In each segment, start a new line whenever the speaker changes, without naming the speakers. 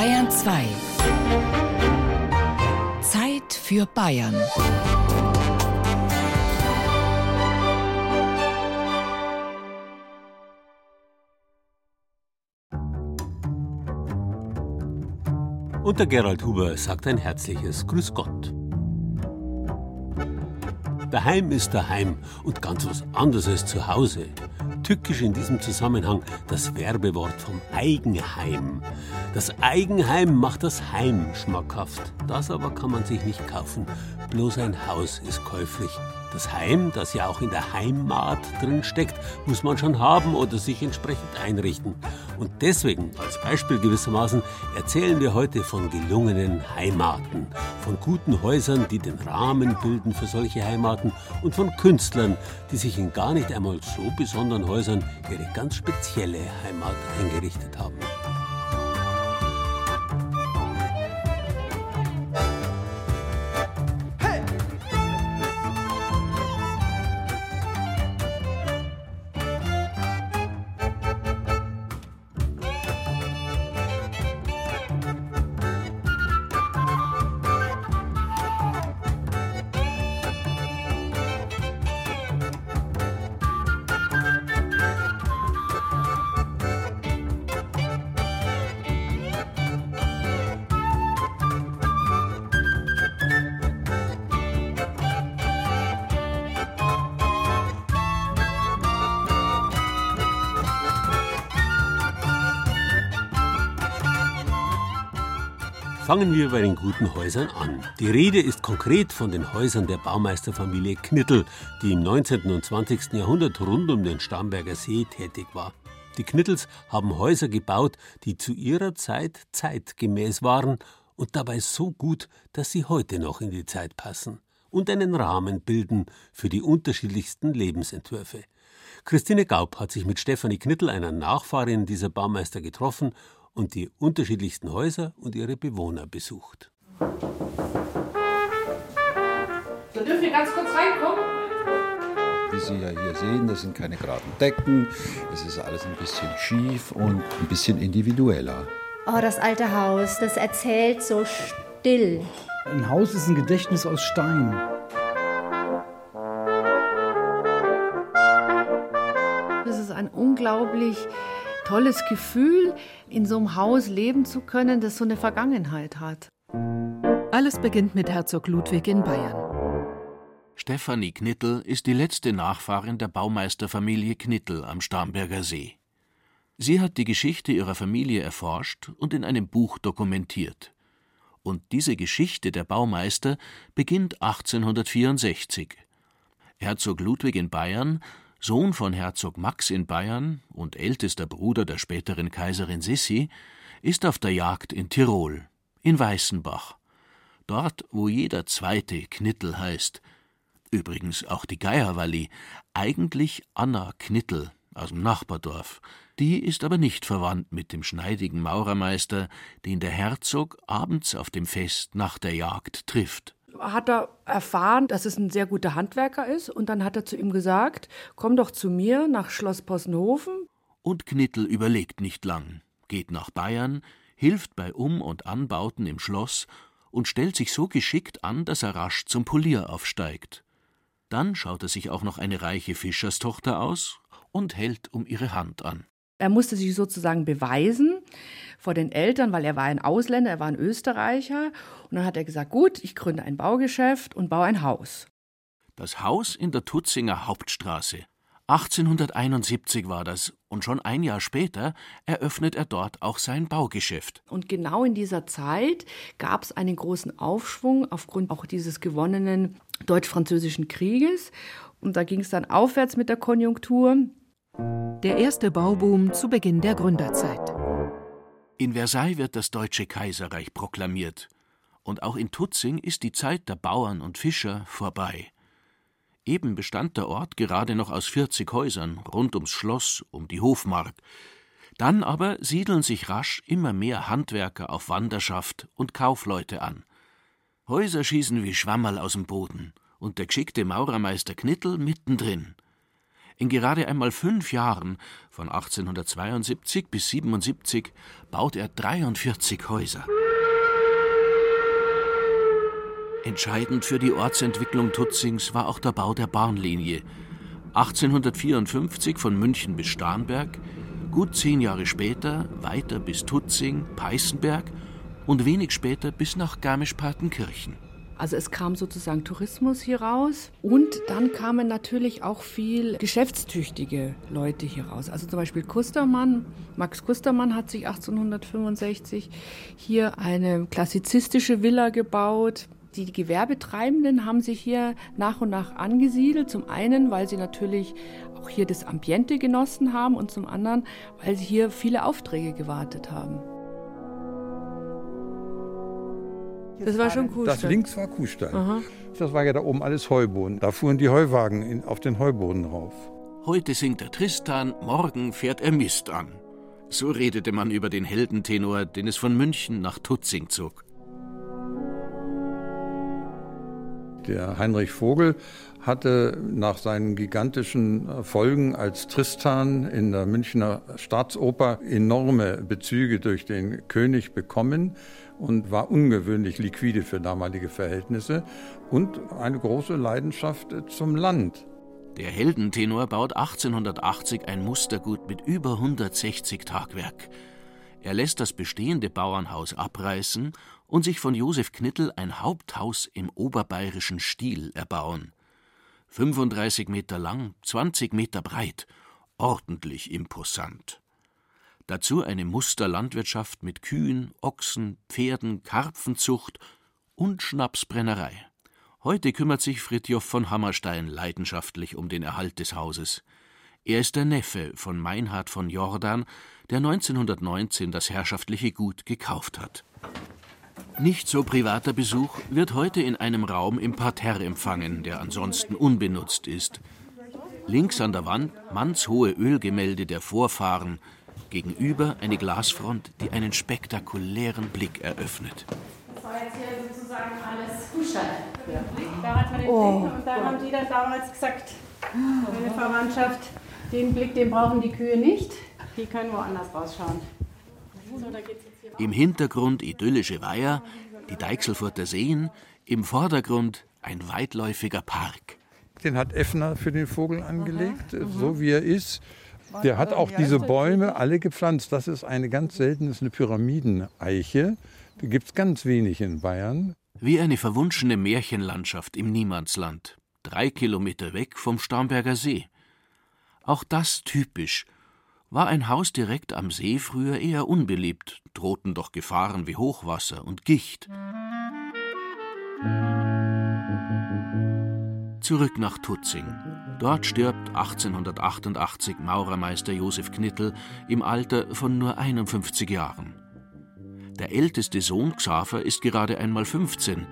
Bayern 2. Zeit für Bayern.
Und der Gerald Huber sagt ein herzliches Grüß Gott. Daheim ist daheim und ganz was anderes als zu Hause. Tückisch in diesem Zusammenhang das Werbewort vom Eigenheim. Das Eigenheim macht das Heim schmackhaft. Das aber kann man sich nicht kaufen. Bloß ein Haus ist käuflich. Das Heim, das ja auch in der Heimat drin steckt, muss man schon haben oder sich entsprechend einrichten. Und deswegen, als Beispiel gewissermaßen, erzählen wir heute von gelungenen Heimaten, von guten Häusern, die den Rahmen bilden für solche Heimaten und von Künstlern, die sich in gar nicht einmal so besonderen Häusern ihre ganz spezielle Heimat eingerichtet haben. Fangen wir bei den guten Häusern an. Die Rede ist konkret von den Häusern der Baumeisterfamilie Knittel, die im 19. und 20. Jahrhundert rund um den Starnberger See tätig war. Die Knittels haben Häuser gebaut, die zu ihrer Zeit zeitgemäß waren und dabei so gut, dass sie heute noch in die Zeit passen und einen Rahmen bilden für die unterschiedlichsten Lebensentwürfe. Christine Gaub hat sich mit Stefanie Knittel, einer Nachfahrin dieser Baumeister, getroffen und die unterschiedlichsten Häuser und ihre Bewohner besucht.
So dürfen wir ganz kurz reinkommen?
Wie Sie ja hier sehen, das sind keine geraden Decken, es ist alles ein bisschen schief und ein bisschen individueller.
Oh, das alte Haus, das erzählt so still.
Ein Haus ist ein Gedächtnis aus Stein.
Das ist ein unglaublich tolles Gefühl, in so einem Haus leben zu können, das so eine Vergangenheit hat.
Alles beginnt mit Herzog Ludwig in Bayern.
Stefanie Knittel ist die letzte Nachfahrin der Baumeisterfamilie Knittel am Starnberger See. Sie hat die Geschichte ihrer Familie erforscht und in einem Buch dokumentiert. Und diese Geschichte der Baumeister beginnt 1864. Herzog Ludwig in Bayern Sohn von Herzog Max in Bayern und ältester Bruder der späteren Kaiserin Sissi, ist auf der Jagd in Tirol, in Weißenbach, dort, wo jeder zweite Knittel heißt. Übrigens auch die Geierwalli, eigentlich Anna Knittel aus dem Nachbardorf. Die ist aber nicht verwandt mit dem schneidigen Maurermeister, den der Herzog abends auf dem Fest nach der Jagd trifft
hat er erfahren, dass es ein sehr guter Handwerker ist. Und dann hat er zu ihm gesagt, komm doch zu mir nach Schloss Possenhofen.
Und Knittel überlegt nicht lang, geht nach Bayern, hilft bei Um- und Anbauten im Schloss und stellt sich so geschickt an, dass er rasch zum Polier aufsteigt. Dann schaut er sich auch noch eine reiche Fischerstochter aus und hält um ihre Hand an.
Er musste sich sozusagen beweisen vor den Eltern, weil er war ein Ausländer, er war ein Österreicher. Und dann hat er gesagt, gut, ich gründe ein Baugeschäft und baue ein Haus.
Das Haus in der Tutzinger Hauptstraße. 1871 war das und schon ein Jahr später eröffnet er dort auch sein Baugeschäft.
Und genau in dieser Zeit gab es einen großen Aufschwung aufgrund auch dieses gewonnenen deutsch-französischen Krieges. Und da ging es dann aufwärts mit der Konjunktur.
Der erste Bauboom zu Beginn der Gründerzeit.
In Versailles wird das Deutsche Kaiserreich proklamiert. Und auch in Tutzing ist die Zeit der Bauern und Fischer vorbei. Eben bestand der Ort gerade noch aus 40 Häusern rund ums Schloss, um die Hofmark. Dann aber siedeln sich rasch immer mehr Handwerker auf Wanderschaft und Kaufleute an. Häuser schießen wie Schwammerl aus dem Boden und der geschickte Maurermeister Knittel mittendrin. In gerade einmal fünf Jahren, von 1872 bis 77, baut er 43 Häuser. Entscheidend für die Ortsentwicklung Tutzings war auch der Bau der Bahnlinie. 1854 von München bis Starnberg, gut zehn Jahre später weiter bis Tutzing, Peißenberg und wenig später bis nach Garmisch-Partenkirchen.
Also es kam sozusagen Tourismus hier raus und dann kamen natürlich auch viel geschäftstüchtige Leute hier raus. Also zum Beispiel Kustermann, Max Kustermann hat sich 1865 hier eine klassizistische Villa gebaut. Die Gewerbetreibenden haben sich hier nach und nach angesiedelt. Zum einen, weil sie natürlich auch hier das Ambiente genossen haben und zum anderen, weil sie hier viele Aufträge gewartet haben. Das war schon Kuhstall.
Das links war Kuhstall. Aha. Das war ja da oben alles Heuboden. Da fuhren die Heuwagen in, auf den Heuboden rauf.
Heute singt er Tristan, morgen fährt er Mist an. So redete man über den Heldentenor, den es von München nach Tutzing zog.
Der Heinrich Vogel hatte nach seinen gigantischen Erfolgen als Tristan in der Münchner Staatsoper enorme Bezüge durch den König bekommen und war ungewöhnlich liquide für damalige Verhältnisse und eine große Leidenschaft zum Land.
Der Heldentenor baut 1880 ein Mustergut mit über 160 Tagwerk. Er lässt das bestehende Bauernhaus abreißen und sich von Josef Knittel ein Haupthaus im oberbayerischen Stil erbauen. 35 Meter lang, 20 Meter breit, ordentlich imposant. Dazu eine Musterlandwirtschaft mit Kühen, Ochsen, Pferden, Karpfenzucht und Schnapsbrennerei. Heute kümmert sich Fritjof von Hammerstein leidenschaftlich um den Erhalt des Hauses. Er ist der Neffe von Meinhard von Jordan, der 1919 das herrschaftliche Gut gekauft hat. Nicht so privater Besuch wird heute in einem Raum im Parterre empfangen, der ansonsten unbenutzt ist. Links an der Wand mannshohe Ölgemälde der Vorfahren, Gegenüber eine Glasfront, die einen spektakulären Blick eröffnet.
Das war jetzt hier sozusagen alles Kuhstall. Da hat man den oh. Blick und da haben die dann damals gesagt, meine Verwandtschaft, den Blick, den brauchen die Kühe nicht. Die können woanders rausschauen.
Im Hintergrund idyllische Weiher, die Deichselfurter Seen, im Vordergrund ein weitläufiger Park.
Den hat Effner für den Vogel angelegt, mhm. so wie er ist. Der hat auch diese Bäume alle gepflanzt. Das ist eine ganz seltene eine Pyramideneiche. Die gibt es ganz wenig in Bayern.
Wie eine verwunschene Märchenlandschaft im Niemandsland, drei Kilometer weg vom Starnberger See. Auch das typisch. War ein Haus direkt am See früher eher unbeliebt, drohten doch Gefahren wie Hochwasser und Gicht. Zurück nach Tutzing. Dort stirbt 1888 Maurermeister Josef Knittel im Alter von nur 51 Jahren. Der älteste Sohn Xaver ist gerade einmal 15.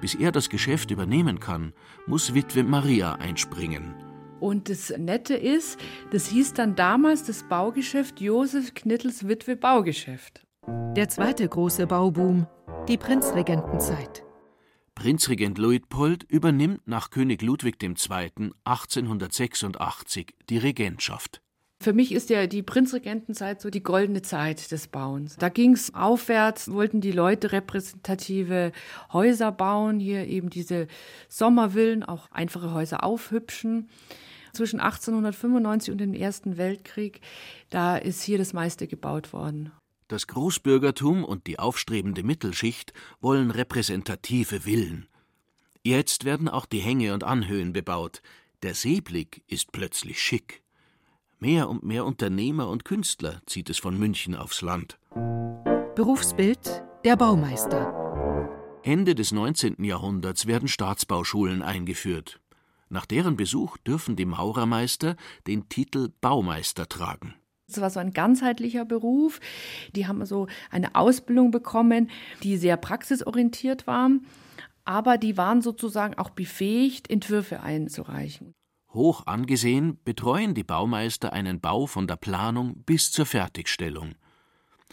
Bis er das Geschäft übernehmen kann, muss Witwe Maria einspringen.
Und das Nette ist, das hieß dann damals das Baugeschäft Josef Knittels Witwe Baugeschäft.
Der zweite große Bauboom, die Prinzregentenzeit.
Prinzregent Luitpold übernimmt nach König Ludwig II. 1886 die Regentschaft.
Für mich ist ja die Prinzregentenzeit so die goldene Zeit des Bauens. Da ging es aufwärts, wollten die Leute repräsentative Häuser bauen, hier eben diese Sommervillen, auch einfache Häuser aufhübschen. Zwischen 1895 und dem Ersten Weltkrieg, da ist hier das meiste gebaut worden.
Das Großbürgertum und die aufstrebende Mittelschicht wollen repräsentative Villen. Jetzt werden auch die Hänge und Anhöhen bebaut. Der Seeblick ist plötzlich schick. Mehr und mehr Unternehmer und Künstler zieht es von München aufs Land.
Berufsbild der Baumeister.
Ende des 19. Jahrhunderts werden Staatsbauschulen eingeführt. Nach deren Besuch dürfen die Maurermeister den Titel Baumeister tragen.
Es war so ein ganzheitlicher Beruf. Die haben so eine Ausbildung bekommen, die sehr praxisorientiert war, aber die waren sozusagen auch befähigt, Entwürfe einzureichen.
Hoch angesehen betreuen die Baumeister einen Bau von der Planung bis zur Fertigstellung.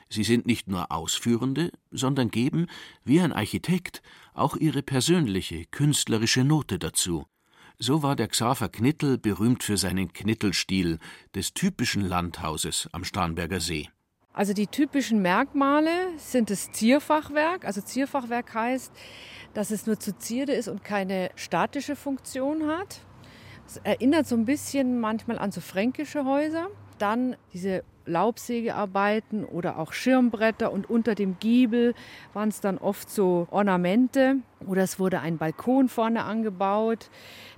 Sie sind nicht nur Ausführende, sondern geben, wie ein Architekt, auch ihre persönliche, künstlerische Note dazu. So war der Xaver Knittel berühmt für seinen Knittelstil des typischen Landhauses am Starnberger See.
Also die typischen Merkmale sind das Zierfachwerk. Also Zierfachwerk heißt, dass es nur zu Zierde ist und keine statische Funktion hat. Es erinnert so ein bisschen manchmal an so fränkische Häuser. Dann diese Laubsägearbeiten oder auch Schirmbretter und unter dem Giebel waren es dann oft so Ornamente oder es wurde ein Balkon vorne angebaut,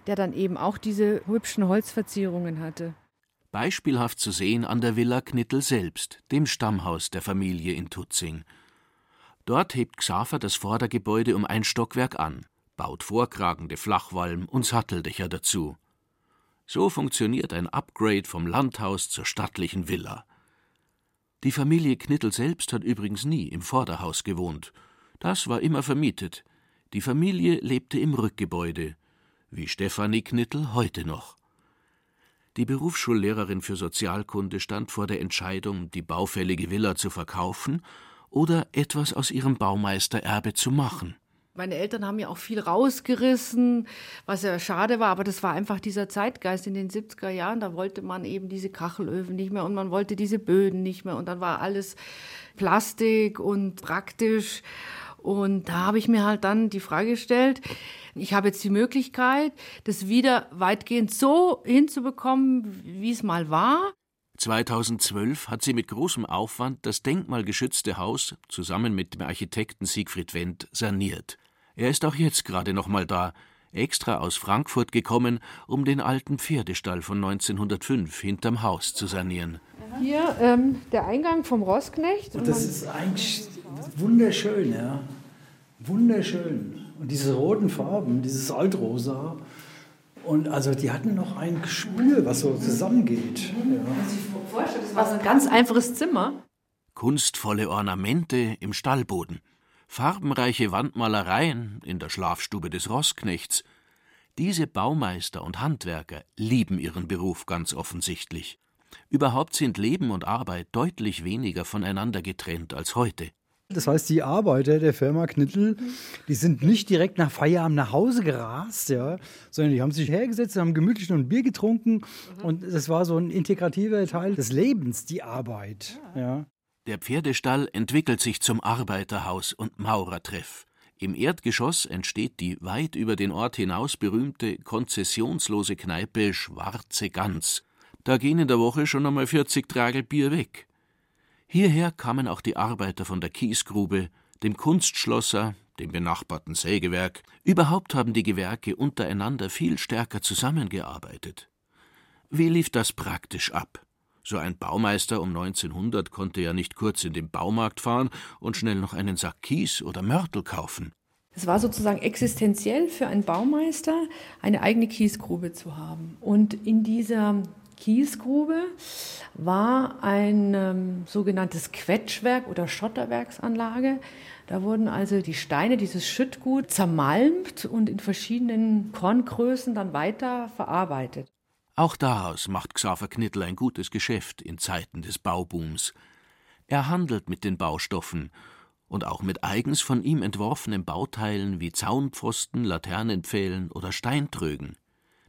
der dann eben auch diese hübschen Holzverzierungen hatte.
Beispielhaft zu sehen an der Villa Knittel selbst, dem Stammhaus der Familie in Tutzing. Dort hebt Xaver das Vordergebäude um ein Stockwerk an, baut vorkragende Flachwalm und Satteldächer dazu. So funktioniert ein Upgrade vom Landhaus zur stattlichen Villa. Die Familie Knittel selbst hat übrigens nie im Vorderhaus gewohnt. Das war immer vermietet. Die Familie lebte im Rückgebäude, wie Stefanie Knittel heute noch. Die Berufsschullehrerin für Sozialkunde stand vor der Entscheidung, die baufällige Villa zu verkaufen oder etwas aus ihrem Baumeistererbe zu machen.
Meine Eltern haben ja auch viel rausgerissen, was ja schade war, aber das war einfach dieser Zeitgeist in den 70er Jahren. Da wollte man eben diese Kachelöfen nicht mehr und man wollte diese Böden nicht mehr und dann war alles Plastik und praktisch. Und da habe ich mir halt dann die Frage gestellt, ich habe jetzt die Möglichkeit, das wieder weitgehend so hinzubekommen, wie es mal war.
2012 hat sie mit großem Aufwand das denkmalgeschützte Haus zusammen mit dem Architekten Siegfried Wendt saniert. Er ist auch jetzt gerade noch mal da, extra aus Frankfurt gekommen, um den alten Pferdestall von 1905 hinterm Haus zu sanieren.
Hier ähm, der Eingang vom Rossknecht.
Und das ist eigentlich wunderschön, ja. Wunderschön. Und diese roten Farben, dieses Altrosa. Und also die hatten noch ein Gespür, was so zusammengeht. Ja.
Das war so ein ganz einfaches Zimmer.
Kunstvolle Ornamente im Stallboden farbenreiche Wandmalereien in der Schlafstube des Rossknechts. Diese Baumeister und Handwerker lieben ihren Beruf ganz offensichtlich. Überhaupt sind Leben und Arbeit deutlich weniger voneinander getrennt als heute.
Das heißt, die Arbeiter der Firma Knittel, die sind nicht direkt nach Feierabend nach Hause gerast, ja, sondern die haben sich hergesetzt, haben gemütlich noch ein Bier getrunken und das war so ein integrativer Teil des Lebens, die Arbeit. Ja.
Der Pferdestall entwickelt sich zum Arbeiterhaus und Maurertreff. Im Erdgeschoss entsteht die weit über den Ort hinaus berühmte konzessionslose Kneipe Schwarze Gans. Da gehen in der Woche schon einmal 40 Tragel Bier weg. Hierher kamen auch die Arbeiter von der Kiesgrube, dem Kunstschlosser, dem benachbarten Sägewerk. Überhaupt haben die Gewerke untereinander viel stärker zusammengearbeitet. Wie lief das praktisch ab? So ein Baumeister um 1900 konnte ja nicht kurz in den Baumarkt fahren und schnell noch einen Sack Kies oder Mörtel kaufen.
Es war sozusagen existenziell für einen Baumeister, eine eigene Kiesgrube zu haben. Und in dieser Kiesgrube war ein ähm, sogenanntes Quetschwerk oder Schotterwerksanlage. Da wurden also die Steine, dieses Schüttgut, zermalmt und in verschiedenen Korngrößen dann weiter verarbeitet.
Auch daraus macht Xaver Knittel ein gutes Geschäft in Zeiten des Baubooms. Er handelt mit den Baustoffen und auch mit eigens von ihm entworfenen Bauteilen wie Zaunpfosten, Laternenpfählen oder Steintrögen.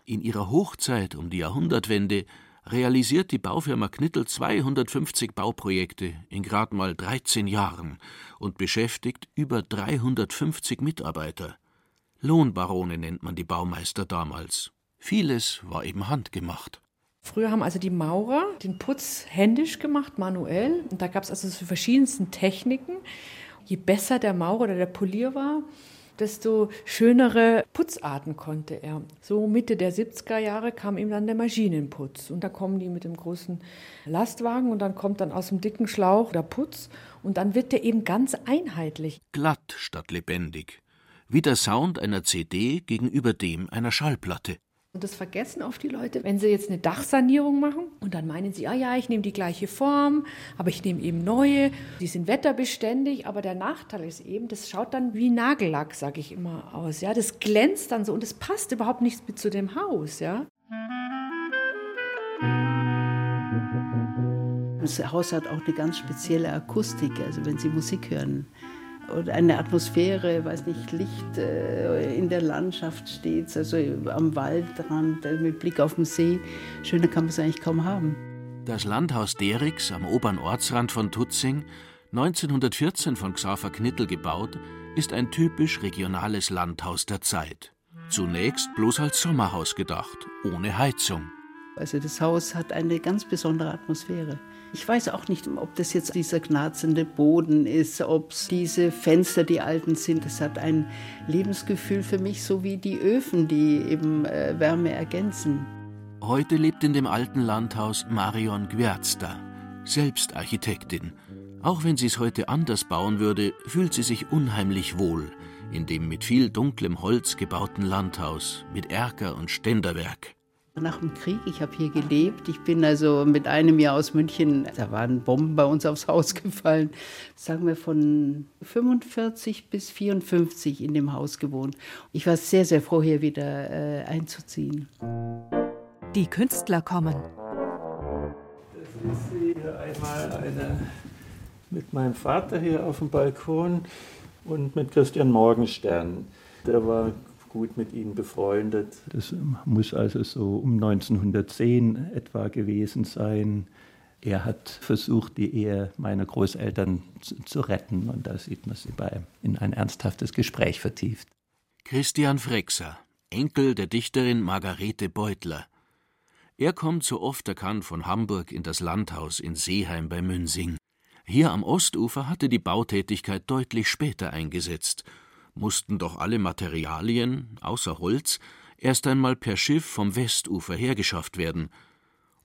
In ihrer Hochzeit um die Jahrhundertwende realisiert die Baufirma Knittel 250 Bauprojekte in grad mal 13 Jahren und beschäftigt über 350 Mitarbeiter. Lohnbarone nennt man die Baumeister damals. Vieles war eben handgemacht.
Früher haben also die Maurer den Putz händisch gemacht, manuell. Und da gab es also so verschiedensten Techniken. Je besser der Maurer oder der Polier war, desto schönere Putzarten konnte er. So Mitte der 70er Jahre kam ihm dann der Maschinenputz. Und da kommen die mit dem großen Lastwagen und dann kommt dann aus dem dicken Schlauch der Putz und dann wird der eben ganz einheitlich.
Glatt statt lebendig. Wie der Sound einer CD gegenüber dem einer Schallplatte.
Und das vergessen oft die Leute, wenn sie jetzt eine Dachsanierung machen und dann meinen sie, ah ja, ich nehme die gleiche Form, aber ich nehme eben neue, die sind wetterbeständig, aber der Nachteil ist eben, das schaut dann wie Nagellack, sage ich immer aus, ja, das glänzt dann so und es passt überhaupt nicht mit zu dem Haus, ja.
Das Haus hat auch eine ganz spezielle Akustik, also wenn Sie Musik hören, oder eine Atmosphäre, weiß nicht, Licht äh, in der Landschaft steht, also am Waldrand äh, mit Blick auf den See. Schöner kann man es eigentlich kaum haben.
Das Landhaus Derix am oberen Ortsrand von Tutzing, 1914 von Xaver Knittel gebaut, ist ein typisch regionales Landhaus der Zeit. Zunächst bloß als Sommerhaus gedacht, ohne Heizung.
Also das Haus hat eine ganz besondere Atmosphäre. Ich weiß auch nicht, ob das jetzt dieser knarzende Boden ist, ob es diese Fenster, die alten sind. Es hat ein Lebensgefühl für mich, so wie die Öfen, die eben äh, Wärme ergänzen.
Heute lebt in dem alten Landhaus Marion Gwiazda, selbst Architektin. Auch wenn sie es heute anders bauen würde, fühlt sie sich unheimlich wohl in dem mit viel dunklem Holz gebauten Landhaus mit Erker und Ständerwerk.
Nach dem Krieg, ich habe hier gelebt. Ich bin also mit einem Jahr aus München, da waren Bomben bei uns aufs Haus gefallen. Sagen wir von 45 bis 54 in dem Haus gewohnt. Ich war sehr, sehr froh, hier wieder äh, einzuziehen.
Die Künstler kommen.
Das ist hier einmal eine mit meinem Vater hier auf dem Balkon und mit Christian Morgenstern. Der war gut mit ihnen befreundet. Das muss also so um 1910 etwa gewesen sein. Er hat versucht, die Ehe meiner Großeltern zu, zu retten und da sieht man sie bei in ein ernsthaftes Gespräch vertieft.
Christian Frexer, Enkel der Dichterin Margarete Beutler. Er kommt so oft er kann von Hamburg in das Landhaus in Seeheim bei Münsing. Hier am Ostufer hatte die Bautätigkeit deutlich später eingesetzt mussten doch alle Materialien, außer Holz, erst einmal per Schiff vom Westufer hergeschafft werden.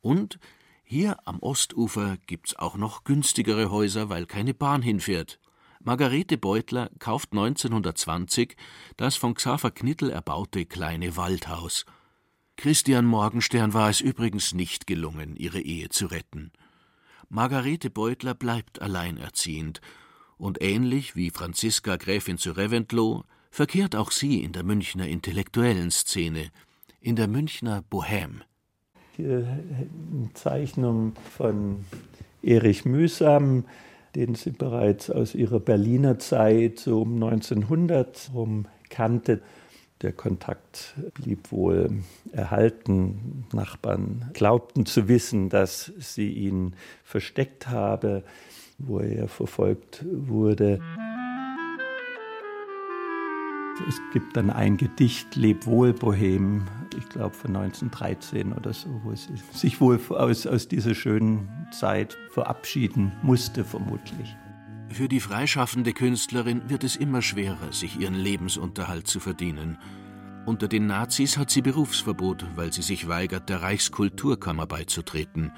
Und hier am Ostufer gibt's auch noch günstigere Häuser, weil keine Bahn hinfährt. Margarete Beutler kauft 1920 das von Xaver Knittel erbaute kleine Waldhaus. Christian Morgenstern war es übrigens nicht gelungen, ihre Ehe zu retten. Margarete Beutler bleibt alleinerziehend und ähnlich wie Franziska Gräfin zu Reventlow verkehrt auch sie in der Münchner intellektuellen Szene, in der Münchner Bohème.
Eine Zeichnung von Erich Mühsam, den sie bereits aus ihrer Berliner Zeit so um 1900 herum kannte. Der Kontakt blieb wohl erhalten. Nachbarn glaubten zu wissen, dass sie ihn versteckt habe wo er verfolgt wurde. Es gibt dann ein Gedicht, Leb wohl, Bohem, ich glaube von 1913 oder so, wo sie sich wohl aus, aus dieser schönen Zeit verabschieden musste, vermutlich.
Für die freischaffende Künstlerin wird es immer schwerer, sich ihren Lebensunterhalt zu verdienen. Unter den Nazis hat sie Berufsverbot, weil sie sich weigert, der Reichskulturkammer beizutreten.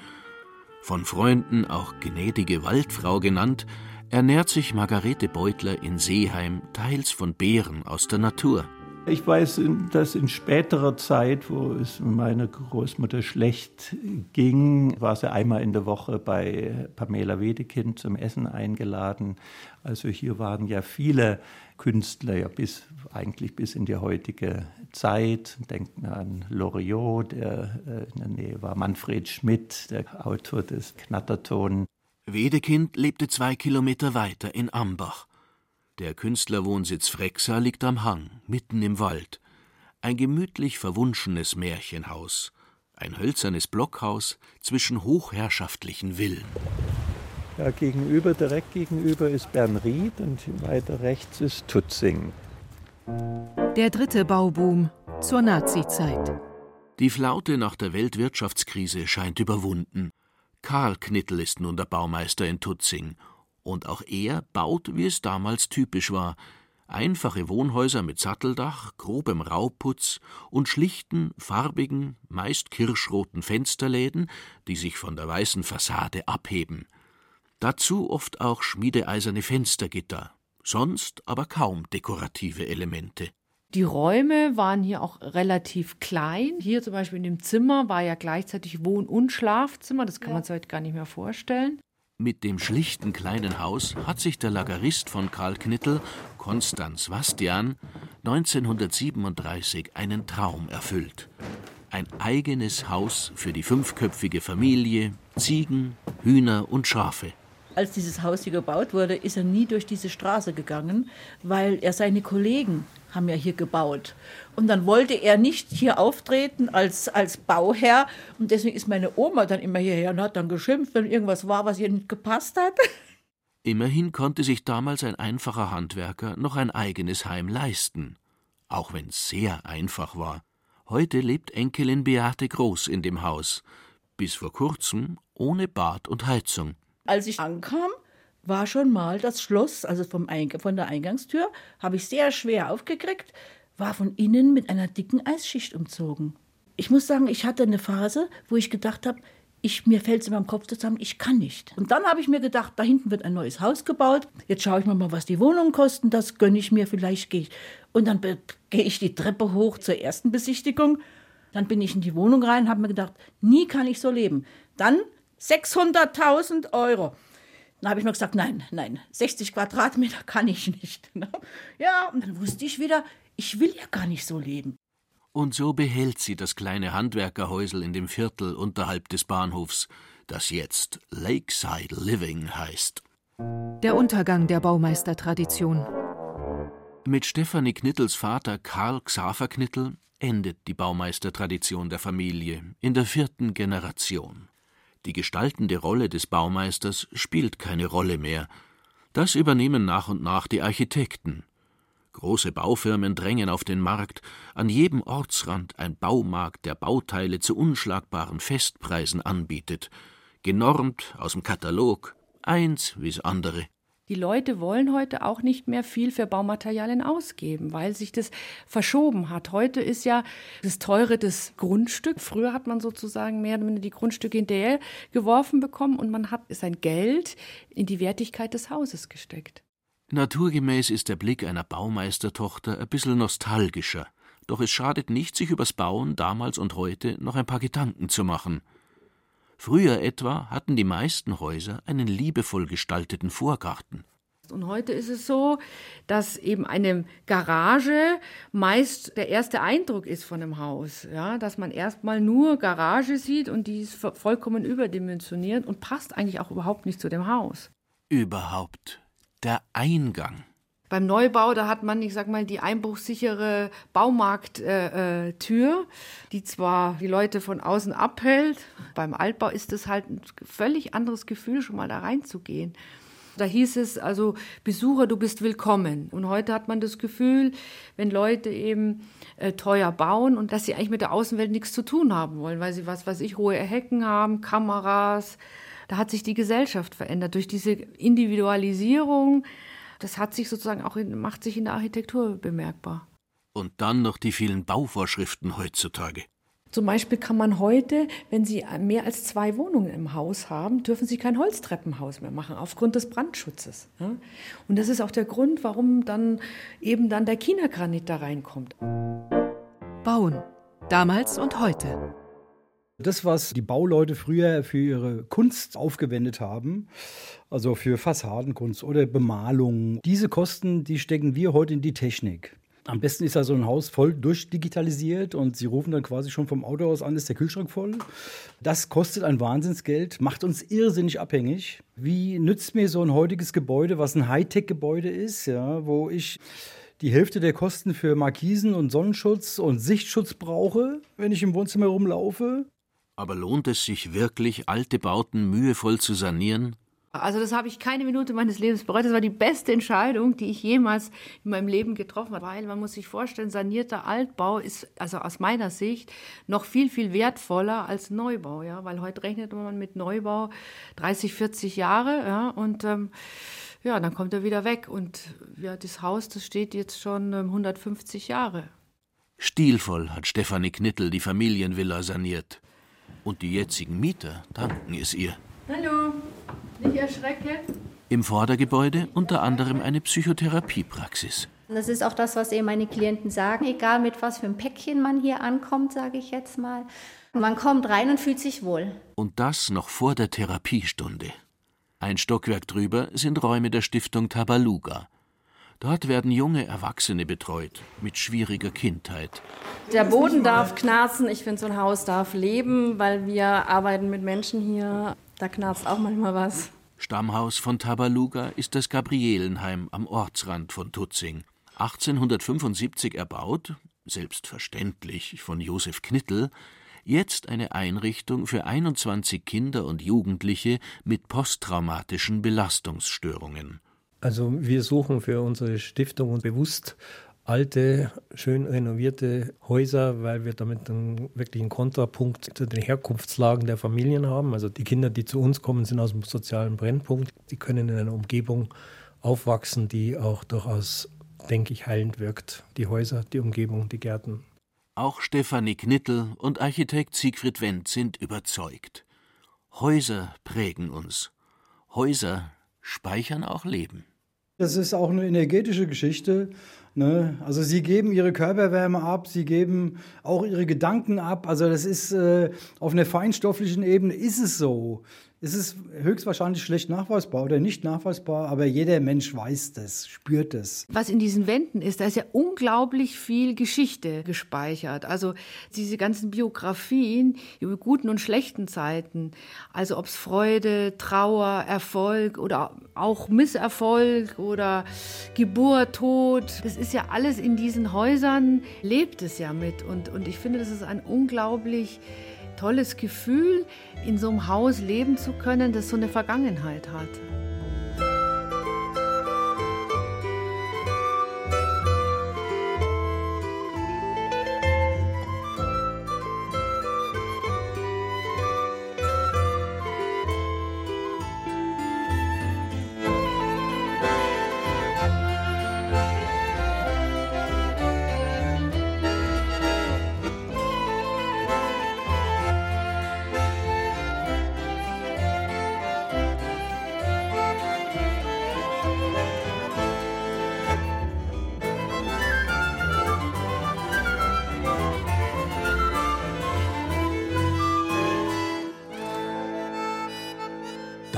Von Freunden auch gnädige Waldfrau genannt, ernährt sich Margarete Beutler in Seeheim teils von Beeren aus der Natur.
Ich weiß, dass in späterer Zeit, wo es meiner Großmutter schlecht ging, war sie einmal in der Woche bei Pamela Wedekind zum Essen eingeladen. Also hier waren ja viele Künstler, ja bis eigentlich bis in die heutige Zeit. Denken wir an Loriot, der äh, in der Nähe war, Manfred Schmidt, der Autor des Knatterton.
Wedekind lebte zwei Kilometer weiter in Ambach. Der Künstlerwohnsitz Frexa liegt am Hang, mitten im Wald. Ein gemütlich verwunschenes Märchenhaus. Ein hölzernes Blockhaus zwischen hochherrschaftlichen Villen.
Ja, gegenüber, direkt gegenüber ist Bernried und weiter rechts ist Tutzing.
Der dritte Bauboom zur Nazizeit.
Die Flaute nach der Weltwirtschaftskrise scheint überwunden. Karl Knittel ist nun der Baumeister in Tutzing. Und auch er baut, wie es damals typisch war, einfache Wohnhäuser mit Satteldach, grobem Rauputz und schlichten, farbigen, meist kirschroten Fensterläden, die sich von der weißen Fassade abheben. Dazu oft auch schmiedeeiserne Fenstergitter, sonst aber kaum dekorative Elemente.
Die Räume waren hier auch relativ klein. Hier zum Beispiel in dem Zimmer war ja gleichzeitig Wohn- und Schlafzimmer. Das kann ja. man sich heute gar nicht mehr vorstellen.
Mit dem schlichten kleinen Haus hat sich der Lagerist von Karl Knittel, Konstanz Wastian, 1937 einen Traum erfüllt. Ein eigenes Haus für die fünfköpfige Familie, Ziegen, Hühner und Schafe.
Als dieses Haus hier gebaut wurde, ist er nie durch diese Straße gegangen, weil er seine Kollegen haben ja hier gebaut. Und dann wollte er nicht hier auftreten als, als Bauherr. Und deswegen ist meine Oma dann immer hierher und hat dann geschimpft, wenn irgendwas war, was ihr nicht gepasst hat.
Immerhin konnte sich damals ein einfacher Handwerker noch ein eigenes Heim leisten. Auch wenn es sehr einfach war. Heute lebt Enkelin Beate Groß in dem Haus. Bis vor kurzem ohne Bad und Heizung.
Als ich ankam, war schon mal das Schloss, also vom Eing von der Eingangstür, habe ich sehr schwer aufgekriegt, war von innen mit einer dicken Eisschicht umzogen. Ich muss sagen, ich hatte eine Phase, wo ich gedacht habe, ich, mir fällt es in meinem Kopf zusammen, ich kann nicht. Und dann habe ich mir gedacht, da hinten wird ein neues Haus gebaut. Jetzt schaue ich mir mal, was die Wohnungen kosten. Das gönne ich mir, vielleicht gehe ich. Und dann gehe ich die Treppe hoch zur ersten Besichtigung. Dann bin ich in die Wohnung rein, habe mir gedacht, nie kann ich so leben. Dann 600.000 Euro. Dann habe ich mir gesagt, nein, nein, 60 Quadratmeter kann ich nicht. Ja, und dann wusste ich wieder, ich will ja gar nicht so leben.
Und so behält sie das kleine Handwerkerhäusel in dem Viertel unterhalb des Bahnhofs, das jetzt Lakeside Living heißt.
Der Untergang der Baumeistertradition.
Mit Stefanie Knittels Vater Karl Xaver Knittel endet die Baumeistertradition der Familie in der vierten Generation. Die gestaltende Rolle des Baumeisters spielt keine Rolle mehr. Das übernehmen nach und nach die Architekten. Große Baufirmen drängen auf den Markt, an jedem Ortsrand ein Baumarkt, der Bauteile zu unschlagbaren Festpreisen anbietet, genormt aus dem Katalog, eins wie's andere.
Die Leute wollen heute auch nicht mehr viel für Baumaterialien ausgeben, weil sich das verschoben hat. Heute ist ja das teure das Grundstück. Früher hat man sozusagen mehr oder weniger die Grundstücke hinterher geworfen bekommen und man hat sein Geld in die Wertigkeit des Hauses gesteckt.
Naturgemäß ist der Blick einer Baumeistertochter ein bisschen nostalgischer. Doch es schadet nicht, sich übers Bauen damals und heute noch ein paar Gedanken zu machen. Früher etwa hatten die meisten Häuser einen liebevoll gestalteten Vorgarten.
Und heute ist es so, dass eben eine Garage meist der erste Eindruck ist von einem Haus. Ja, dass man erstmal nur Garage sieht und die ist vollkommen überdimensioniert und passt eigentlich auch überhaupt nicht zu dem Haus.
Überhaupt der Eingang.
Beim Neubau, da hat man, ich sag mal, die einbruchsichere Baumarkttür, äh, äh, die zwar die Leute von außen abhält. Beim Altbau ist es halt ein völlig anderes Gefühl, schon mal da reinzugehen. Da hieß es also, Besucher, du bist willkommen. Und heute hat man das Gefühl, wenn Leute eben äh, teuer bauen und dass sie eigentlich mit der Außenwelt nichts zu tun haben wollen, weil sie was weiß ich, hohe Hecken haben, Kameras. Da hat sich die Gesellschaft verändert durch diese Individualisierung das hat sich sozusagen auch in, macht sich in der Architektur bemerkbar.
Und dann noch die vielen Bauvorschriften heutzutage.
Zum Beispiel kann man heute, wenn Sie mehr als zwei Wohnungen im Haus haben, dürfen Sie kein Holztreppenhaus mehr machen, aufgrund des Brandschutzes. Und das ist auch der Grund, warum dann eben dann der China-Granit da reinkommt.
Bauen. Damals und heute.
Das, was die Bauleute früher für ihre Kunst aufgewendet haben, also für Fassadenkunst oder Bemalung, diese Kosten, die stecken wir heute in die Technik. Am besten ist da so ein Haus voll durchdigitalisiert und sie rufen dann quasi schon vom Auto aus an, ist der Kühlschrank voll. Das kostet ein Wahnsinnsgeld, macht uns irrsinnig abhängig. Wie nützt mir so ein heutiges Gebäude, was ein Hightech-Gebäude ist, ja, wo ich die Hälfte der Kosten für Markisen und Sonnenschutz und Sichtschutz brauche, wenn ich im Wohnzimmer rumlaufe?
Aber lohnt es sich wirklich, alte Bauten mühevoll zu sanieren?
Also das habe ich keine Minute meines Lebens bereut. Das war die beste Entscheidung, die ich jemals in meinem Leben getroffen habe. Weil man muss sich vorstellen, sanierter Altbau ist also aus meiner Sicht noch viel, viel wertvoller als Neubau. Ja? Weil heute rechnet man mit Neubau 30, 40 Jahre. Ja? Und ähm, ja, dann kommt er wieder weg. Und ja, das Haus, das steht jetzt schon ähm, 150 Jahre.
Stilvoll hat Stefanie Knittel die Familienvilla saniert. Und die jetzigen Mieter danken es ihr.
Hallo, nicht erschrecken.
Im Vordergebäude unter anderem eine Psychotherapiepraxis.
Das ist auch das, was eben meine Klienten sagen, egal mit was für einem Päckchen man hier ankommt, sage ich jetzt mal. Man kommt rein und fühlt sich wohl.
Und das noch vor der Therapiestunde. Ein Stockwerk drüber sind Räume der Stiftung Tabaluga. Dort werden junge Erwachsene betreut mit schwieriger Kindheit.
Der Boden darf knarzen. Ich finde, so ein Haus darf leben, weil wir arbeiten mit Menschen hier. Da knarzt auch manchmal was.
Stammhaus von Tabaluga ist das Gabrielenheim am Ortsrand von Tutzing. 1875 erbaut, selbstverständlich von Josef Knittel, jetzt eine Einrichtung für 21 Kinder und Jugendliche mit posttraumatischen Belastungsstörungen.
Also wir suchen für unsere Stiftung bewusst alte, schön renovierte Häuser, weil wir damit dann wirklich einen Kontrapunkt zu den Herkunftslagen der Familien haben. Also die Kinder, die zu uns kommen, sind aus dem sozialen Brennpunkt. Die können in einer Umgebung aufwachsen, die auch durchaus, denke ich, heilend wirkt. Die Häuser, die Umgebung, die Gärten.
Auch Stefanie Knittel und Architekt Siegfried Wendt sind überzeugt. Häuser prägen uns. Häuser speichern auch Leben.
Das ist auch eine energetische Geschichte. Ne? Also sie geben ihre Körperwärme ab, sie geben auch ihre Gedanken ab. Also das ist äh, auf einer feinstofflichen Ebene ist es so. Es ist höchstwahrscheinlich schlecht nachweisbar oder nicht nachweisbar, aber jeder Mensch weiß das, spürt es.
Was in diesen Wänden ist, da ist ja unglaublich viel Geschichte gespeichert. Also diese ganzen Biografien über guten und schlechten Zeiten. Also ob es Freude, Trauer, Erfolg oder auch Misserfolg oder Geburt, Tod. Das ist ja alles in diesen Häusern, lebt es ja mit. Und, und ich finde, das ist ein unglaublich tolles Gefühl, in so einem Haus leben zu können, das so eine Vergangenheit hat.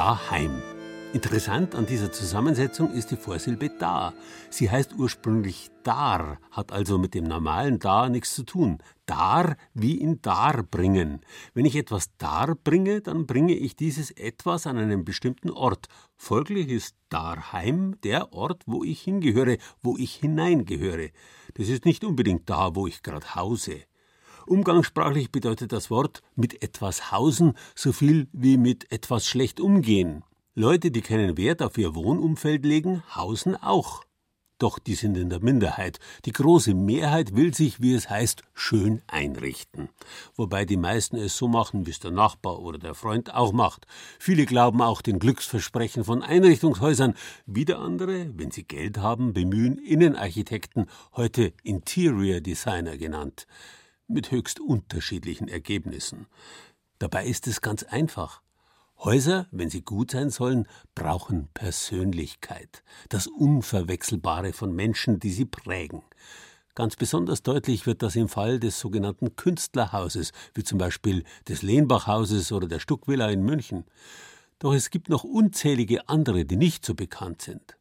Daheim. Interessant an dieser Zusammensetzung ist die Vorsilbe da. Sie heißt ursprünglich dar, hat also mit dem normalen da nichts zu tun. Dar wie in dar bringen. Wenn ich etwas dar bringe, dann bringe ich dieses etwas an einen bestimmten Ort. Folglich ist Darheim der Ort, wo ich hingehöre, wo ich hineingehöre. Das ist nicht unbedingt da, wo ich gerade hause. Umgangssprachlich bedeutet das Wort mit etwas hausen so viel wie mit etwas schlecht umgehen. Leute, die keinen Wert auf ihr Wohnumfeld legen, hausen auch. Doch die sind in der Minderheit. Die große Mehrheit will sich, wie es heißt, schön einrichten. Wobei die meisten es so machen, wie es der Nachbar oder der Freund auch macht. Viele glauben auch den Glücksversprechen von Einrichtungshäusern. Wieder andere, wenn sie Geld haben, bemühen Innenarchitekten, heute Interior Designer genannt mit höchst unterschiedlichen Ergebnissen. Dabei ist es ganz einfach. Häuser, wenn sie gut sein sollen, brauchen Persönlichkeit, das Unverwechselbare von Menschen, die sie prägen. Ganz besonders deutlich wird das im Fall des sogenannten Künstlerhauses, wie zum Beispiel des Lehnbachhauses oder der Stuckvilla in München. Doch es gibt noch unzählige andere, die nicht so bekannt sind.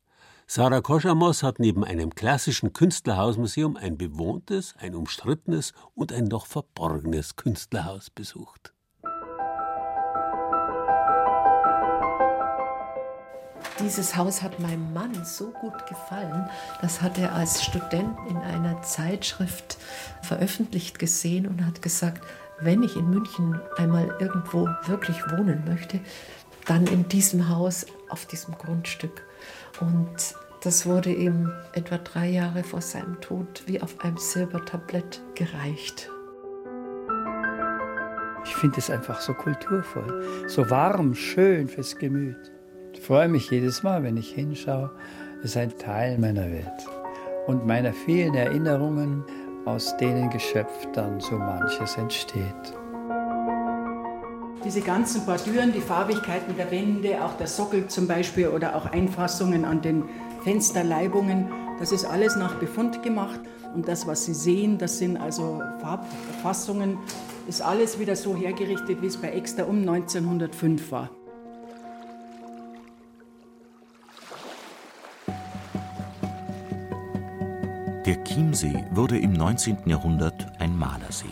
Sarah Koschamos hat neben einem klassischen Künstlerhausmuseum ein bewohntes, ein umstrittenes und ein noch verborgenes Künstlerhaus besucht.
Dieses Haus hat meinem Mann so gut gefallen, das hat er als Student in einer Zeitschrift veröffentlicht gesehen und hat gesagt, wenn ich in München einmal irgendwo wirklich wohnen möchte, dann in diesem Haus auf diesem Grundstück. Und das wurde ihm etwa drei Jahre vor seinem Tod wie auf einem Silbertablett gereicht.
Ich finde es einfach so kulturvoll, so warm, schön fürs Gemüt. Ich freue mich jedes Mal, wenn ich hinschaue. Es ist ein Teil meiner Welt und meiner vielen Erinnerungen, aus denen geschöpft dann so manches entsteht.
Diese ganzen Bordüren, die Farbigkeiten der Wände, auch der Sockel zum Beispiel oder auch Einfassungen an den Fensterleibungen, das ist alles nach Befund gemacht. Und das, was Sie sehen, das sind also Farbfassungen, ist alles wieder so hergerichtet, wie es bei Exter um 1905 war.
Der Chiemsee wurde im 19. Jahrhundert ein Malersee.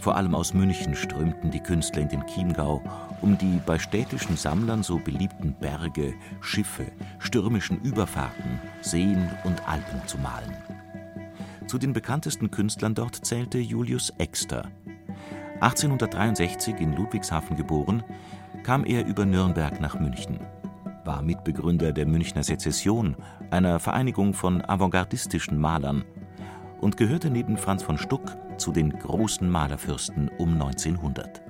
Vor allem aus München strömten die Künstler in den Chiemgau, um die bei städtischen Sammlern so beliebten Berge, Schiffe, stürmischen Überfahrten, Seen und Alpen zu malen. Zu den bekanntesten Künstlern dort zählte Julius Exter. 1863 in Ludwigshafen geboren, kam er über Nürnberg nach München, war Mitbegründer der Münchner Sezession, einer Vereinigung von avantgardistischen Malern, und gehörte neben Franz von Stuck zu den großen Malerfürsten um 1900.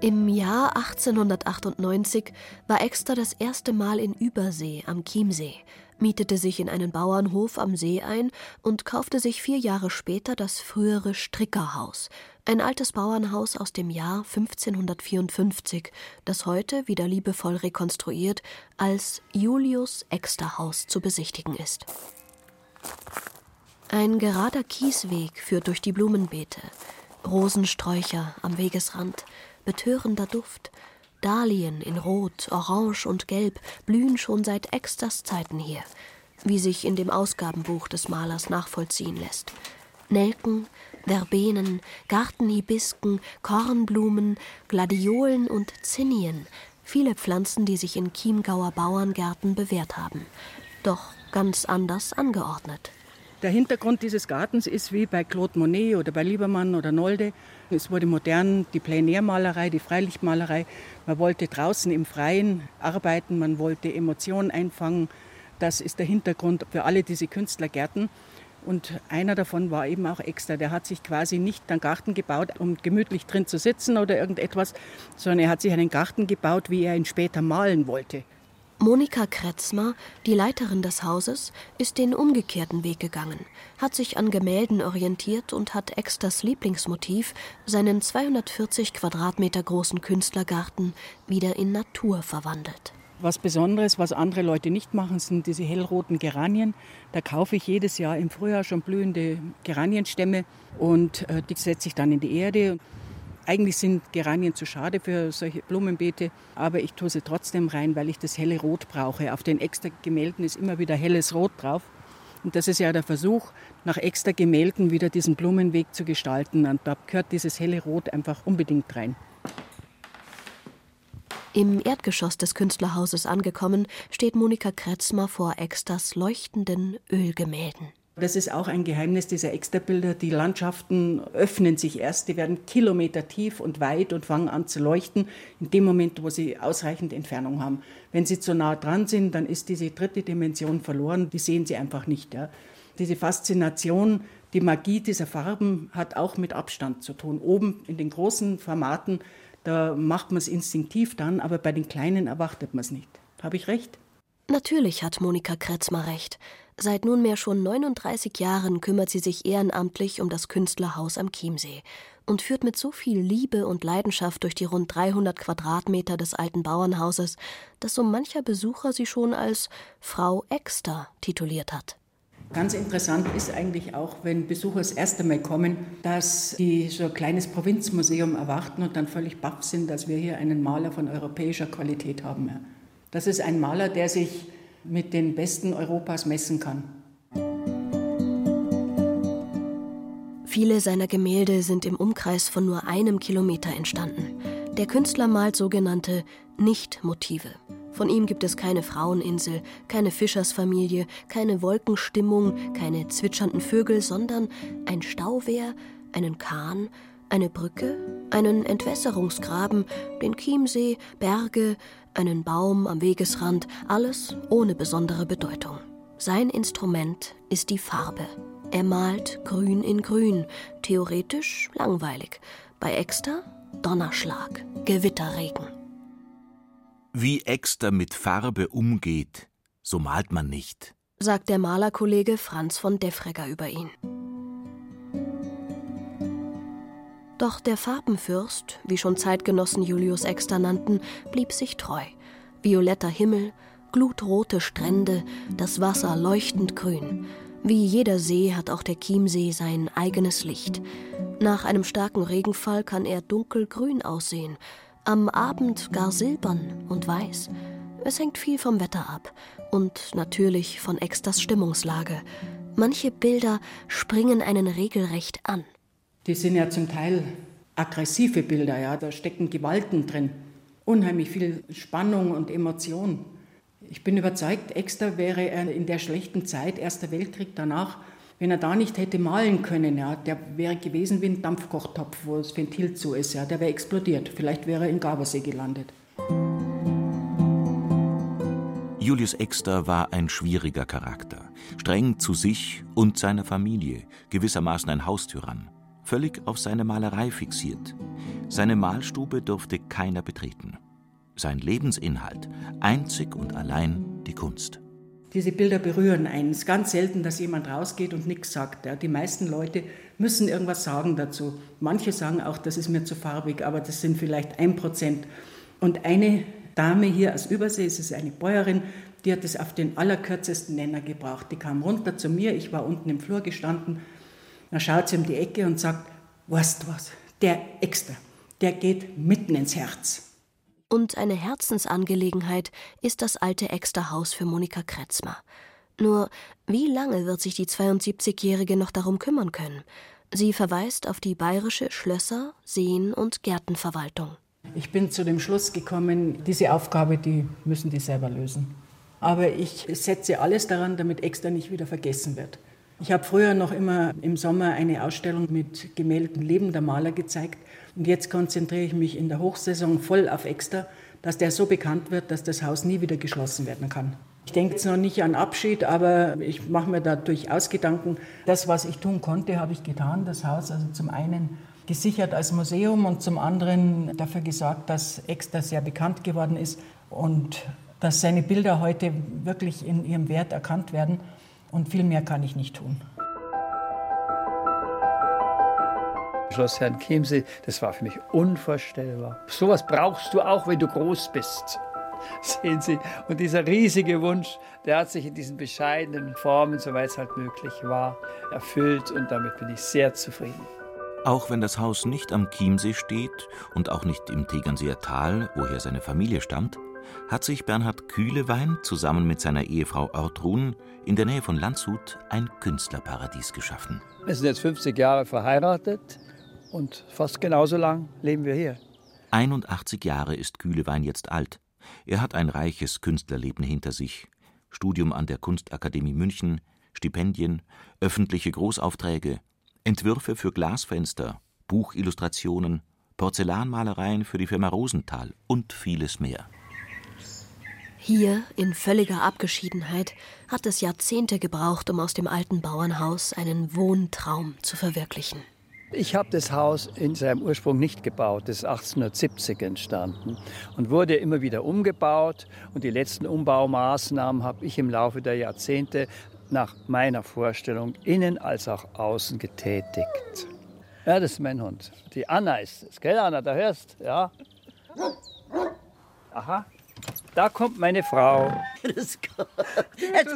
Im Jahr 1898 war Exter das erste Mal in Übersee am Chiemsee, mietete sich in einen Bauernhof am See ein und kaufte sich vier Jahre später das frühere Strickerhaus, ein altes Bauernhaus aus dem Jahr 1554, das heute, wieder liebevoll rekonstruiert, als Julius Exter Haus zu besichtigen ist. Ein gerader Kiesweg führt durch die Blumenbeete. Rosensträucher am Wegesrand, betörender Duft. Dahlien in Rot, Orange und Gelb blühen schon seit Exters Zeiten hier, wie sich in dem Ausgabenbuch des Malers nachvollziehen lässt. Nelken, Verbenen, Gartenhibisken, Kornblumen, Gladiolen und Zinnien, viele Pflanzen, die sich in Chiemgauer Bauerngärten bewährt haben, doch ganz anders angeordnet.
Der Hintergrund dieses Gartens ist wie bei Claude Monet oder bei Liebermann oder Nolde. Es wurde modern die Plenärmalerei, die Freilichtmalerei. Man wollte draußen im Freien arbeiten, man wollte Emotionen einfangen. Das ist der Hintergrund für alle diese Künstlergärten. Und einer davon war eben auch Extra. Der hat sich quasi nicht einen Garten gebaut, um gemütlich drin zu sitzen oder irgendetwas, sondern er hat sich einen Garten gebaut, wie er ihn später malen wollte.
Monika Kretzmer, die Leiterin des Hauses, ist den umgekehrten Weg gegangen, hat sich an Gemälden orientiert und hat Exters Lieblingsmotiv, seinen 240 Quadratmeter großen Künstlergarten, wieder in Natur verwandelt.
Was Besonderes, was andere Leute nicht machen, sind diese hellroten Geranien. Da kaufe ich jedes Jahr im Frühjahr schon blühende Geranienstämme und äh, die setze ich dann in die Erde. Eigentlich sind Geranien zu schade für solche Blumenbeete, aber ich tue sie trotzdem rein, weil ich das helle Rot brauche. Auf den extra Gemälden ist immer wieder helles Rot drauf. Und das ist ja der Versuch, nach extra Gemälden wieder diesen Blumenweg zu gestalten. Und da gehört dieses helle Rot einfach unbedingt rein.
Im Erdgeschoss des Künstlerhauses angekommen, steht Monika Kretzmer vor Exters leuchtenden Ölgemälden.
Das ist auch ein Geheimnis dieser Extrabilder. Die Landschaften öffnen sich erst, die werden Kilometer tief und weit und fangen an zu leuchten, in dem Moment, wo sie ausreichend Entfernung haben. Wenn sie zu nah dran sind, dann ist diese dritte Dimension verloren, die sehen sie einfach nicht. Ja. Diese Faszination, die Magie dieser Farben hat auch mit Abstand zu tun. Oben in den großen Formaten, da macht man es instinktiv dann, aber bei den kleinen erwartet man es nicht. Habe ich recht?
Natürlich hat Monika Kretzmer recht. Seit nunmehr schon 39 Jahren kümmert sie sich ehrenamtlich um das Künstlerhaus am Chiemsee und führt mit so viel Liebe und Leidenschaft durch die rund 300 Quadratmeter des alten Bauernhauses, dass so mancher Besucher sie schon als Frau Exter tituliert hat.
Ganz interessant ist eigentlich auch, wenn Besucher das erste Mal kommen, dass die so ein kleines Provinzmuseum erwarten und dann völlig baff sind, dass wir hier einen Maler von europäischer Qualität haben. Das ist ein Maler, der sich mit den Besten Europas messen kann.
Viele seiner Gemälde sind im Umkreis von nur einem Kilometer entstanden. Der Künstler malt sogenannte Nicht-Motive. Von ihm gibt es keine Fraueninsel, keine Fischersfamilie, keine Wolkenstimmung, keine zwitschernden Vögel, sondern ein Stauwehr, einen Kahn, eine Brücke, einen Entwässerungsgraben, den Chiemsee, Berge, einen Baum am Wegesrand, alles ohne besondere Bedeutung. Sein Instrument ist die Farbe. Er malt grün in grün, theoretisch langweilig. Bei Exter Donnerschlag, Gewitterregen.
Wie Exter mit Farbe umgeht, so malt man nicht,
sagt der Malerkollege Franz von Defregger über ihn. Doch der Farbenfürst, wie schon Zeitgenossen Julius Exter nannten, blieb sich treu. Violetter Himmel, glutrote Strände, das Wasser leuchtend grün. Wie jeder See hat auch der Chiemsee sein eigenes Licht. Nach einem starken Regenfall kann er dunkelgrün aussehen, am Abend gar silbern und weiß. Es hängt viel vom Wetter ab und natürlich von Exters Stimmungslage. Manche Bilder springen einen regelrecht an.
Die sind ja zum Teil aggressive Bilder, ja, da stecken Gewalten drin, unheimlich viel Spannung und Emotion. Ich bin überzeugt, Exter wäre in der schlechten Zeit, Erster Weltkrieg danach, wenn er da nicht hätte malen können, ja, der wäre gewesen wie ein Dampfkochtopf, wo das Ventil zu ist, ja, der wäre explodiert. Vielleicht wäre er in Gardasee gelandet.
Julius Exter war ein schwieriger Charakter, streng zu sich und seiner Familie, gewissermaßen ein Haustyrann, völlig auf seine Malerei fixiert. Seine Malstube durfte keiner betreten. Sein Lebensinhalt einzig und allein die Kunst.
Diese Bilder berühren einen. Es ist ganz selten, dass jemand rausgeht und nichts sagt. Die meisten Leute müssen irgendwas sagen dazu. Manche sagen auch, das ist mir zu farbig, aber das sind vielleicht ein Prozent. Und eine Dame hier aus Übersee, es ist eine Bäuerin, die hat es auf den allerkürzesten Nenner gebracht. Die kam runter zu mir, ich war unten im Flur gestanden. Dann schaut sie um die Ecke und sagt, weißt du was, der Extra, der geht mitten ins Herz.
Und eine Herzensangelegenheit ist das alte Exterhaus für Monika Kretzmer. Nur, wie lange wird sich die 72-Jährige noch darum kümmern können? Sie verweist auf die bayerische Schlösser-, Seen- und Gärtenverwaltung.
Ich bin zu dem Schluss gekommen, diese Aufgabe, die müssen die selber lösen. Aber ich setze alles daran, damit Exter nicht wieder vergessen wird. Ich habe früher noch immer im Sommer eine Ausstellung mit Gemälden lebender Maler gezeigt. Und jetzt konzentriere ich mich in der Hochsaison voll auf Exter, dass der so bekannt wird, dass das Haus nie wieder geschlossen werden kann. Ich denke jetzt noch nicht an Abschied, aber ich mache mir da durchaus Gedanken. Das, was ich tun konnte, habe ich getan. Das Haus also zum einen gesichert als Museum und zum anderen dafür gesorgt, dass Exter sehr bekannt geworden ist und dass seine Bilder heute wirklich in ihrem Wert erkannt werden. Und viel mehr kann ich nicht tun.
Schloss Herrn Chiemsee, das war für mich unvorstellbar. Sowas brauchst du auch, wenn du groß bist. Sehen Sie, und dieser riesige Wunsch, der hat sich in diesen bescheidenen Formen, soweit es halt möglich war, erfüllt und damit bin ich sehr zufrieden.
Auch wenn das Haus nicht am Chiemsee steht und auch nicht im Tegernseer Tal, woher seine Familie stammt, hat sich Bernhard Kühlewein zusammen mit seiner Ehefrau Ortrun in der Nähe von Landshut ein Künstlerparadies geschaffen.
Wir sind jetzt 50 Jahre verheiratet und fast genauso lang leben wir hier.
81 Jahre ist Kühlewein jetzt alt. Er hat ein reiches Künstlerleben hinter sich. Studium an der Kunstakademie München, Stipendien, öffentliche Großaufträge, Entwürfe für Glasfenster, Buchillustrationen, Porzellanmalereien für die Firma Rosenthal und vieles mehr.
Hier, in völliger Abgeschiedenheit, hat es Jahrzehnte gebraucht, um aus dem alten Bauernhaus einen Wohntraum zu verwirklichen.
Ich habe das Haus in seinem Ursprung nicht gebaut. Das ist 1870 entstanden und wurde immer wieder umgebaut. Und die letzten Umbaumaßnahmen habe ich im Laufe der Jahrzehnte nach meiner Vorstellung innen als auch außen getätigt. Ja, das ist mein Hund. Die Anna ist es, gell Anna, da hörst, ja. Aha, da kommt meine Frau.
Jetzt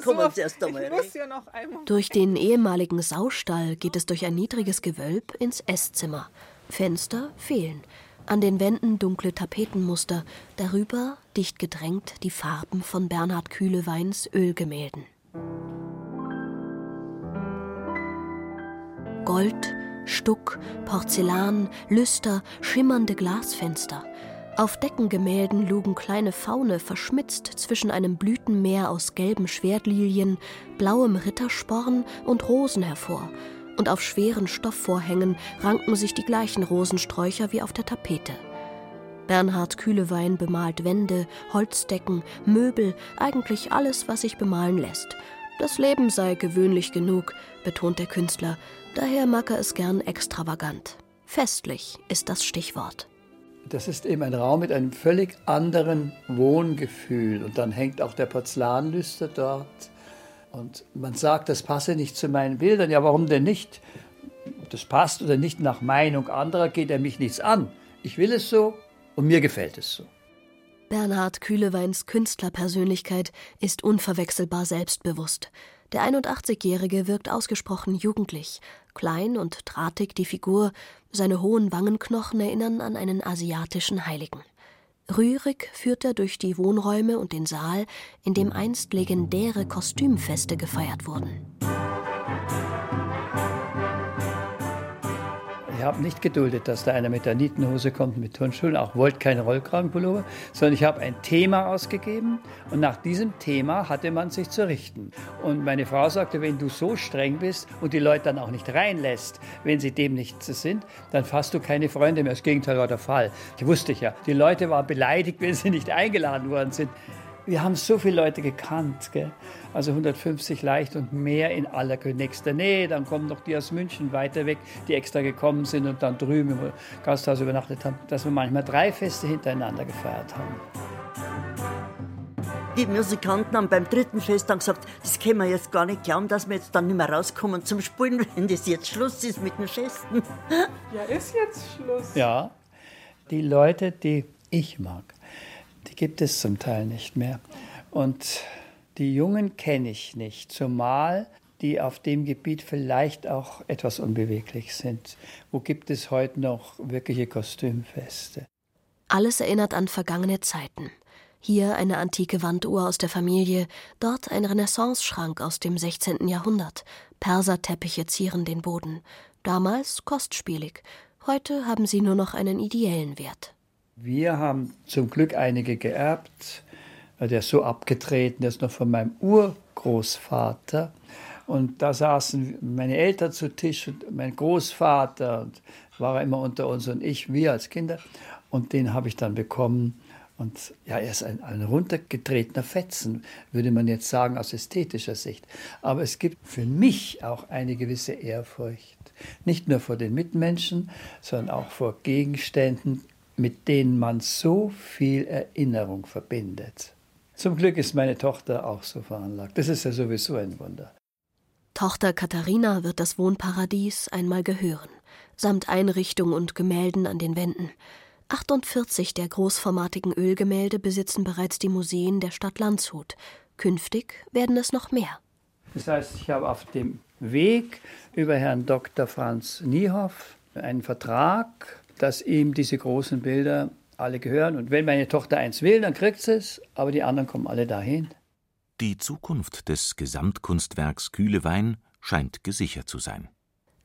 kommen wir erst einmal.
Durch den ehemaligen Saustall geht es durch ein niedriges Gewölb ins Esszimmer. Fenster fehlen. An den Wänden dunkle Tapetenmuster, darüber, dicht gedrängt, die Farben von Bernhard Kühleweins Ölgemälden. Gold, Stuck, Porzellan, Lüster, schimmernde Glasfenster. Auf Deckengemälden lugen kleine Faune verschmitzt zwischen einem Blütenmeer aus gelben Schwertlilien, blauem Rittersporn und Rosen hervor, und auf schweren Stoffvorhängen ranken sich die gleichen Rosensträucher wie auf der Tapete. Bernhard Kühlewein bemalt Wände, Holzdecken, Möbel, eigentlich alles, was sich bemalen lässt. Das Leben sei gewöhnlich genug, betont der Künstler, daher mag er es gern extravagant. Festlich ist das Stichwort.
Das ist eben ein Raum mit einem völlig anderen Wohngefühl. Und dann hängt auch der Porzellanlüster dort. Und man sagt, das passe nicht zu meinen Bildern. Ja, warum denn nicht? Das passt oder nicht nach Meinung anderer, geht er mich nichts an. Ich will es so und mir gefällt es so.
Bernhard Kühleweins Künstlerpersönlichkeit ist unverwechselbar selbstbewusst. Der 81-Jährige wirkt ausgesprochen jugendlich, klein und drahtig die Figur, seine hohen Wangenknochen erinnern an einen asiatischen Heiligen. Rührig führt er durch die Wohnräume und den Saal, in dem einst legendäre Kostümfeste gefeiert wurden.
Ich habe nicht geduldet, dass da einer mit der Nietenhose kommt, mit Turnschuhen, auch wollte keine Rollkragenpullover, sondern ich habe ein Thema ausgegeben und nach diesem Thema hatte man sich zu richten. Und meine Frau sagte, wenn du so streng bist und die Leute dann auch nicht reinlässt, wenn sie dem nicht sind, dann fasst du keine Freunde mehr. Das Gegenteil war der Fall. Ich wusste ja, die Leute waren beleidigt, wenn sie nicht eingeladen worden sind. Wir haben so viele Leute gekannt, gell? also 150 leicht und mehr in aller nächster Nähe. Dann kommen noch die aus München weiter weg, die extra gekommen sind und dann drüben im Gasthaus übernachtet haben, dass wir manchmal drei Feste hintereinander gefeiert haben.
Die Musikanten haben beim dritten Fest dann gesagt, das können wir jetzt gar nicht glauben, dass wir jetzt dann nicht mehr rauskommen zum Spielen, wenn das jetzt Schluss ist mit den Festen.
Ja, ist jetzt Schluss.
Ja, die Leute, die ich mag, gibt es zum Teil nicht mehr. Und die Jungen kenne ich nicht, zumal die auf dem Gebiet vielleicht auch etwas unbeweglich sind. Wo gibt es heute noch wirkliche Kostümfeste?
Alles erinnert an vergangene Zeiten. Hier eine antike Wanduhr aus der Familie, dort ein Renaissance-Schrank aus dem 16. Jahrhundert. Perserteppiche zieren den Boden. Damals kostspielig. Heute haben sie nur noch einen ideellen Wert.
Wir haben zum Glück einige geerbt. Der ist so abgetreten, der ist noch von meinem Urgroßvater. Und da saßen meine Eltern zu Tisch und mein Großvater und war immer unter uns und ich, wir als Kinder. Und den habe ich dann bekommen. Und ja, er ist ein, ein runtergetretener Fetzen, würde man jetzt sagen, aus ästhetischer Sicht. Aber es gibt für mich auch eine gewisse Ehrfurcht. Nicht nur vor den Mitmenschen, sondern auch vor Gegenständen, mit denen man so viel Erinnerung verbindet. Zum Glück ist meine Tochter auch so veranlagt. Das ist ja sowieso ein Wunder.
Tochter Katharina wird das Wohnparadies einmal gehören, samt Einrichtung und Gemälden an den Wänden. 48 der großformatigen Ölgemälde besitzen bereits die Museen der Stadt Landshut. Künftig werden es noch mehr.
Das heißt, ich habe auf dem Weg über Herrn Dr. Franz Niehoff einen Vertrag dass ihm diese großen Bilder alle gehören. Und wenn meine Tochter eins will, dann kriegt sie es, aber die anderen kommen alle dahin.
Die Zukunft des Gesamtkunstwerks Kühlewein scheint gesichert zu sein.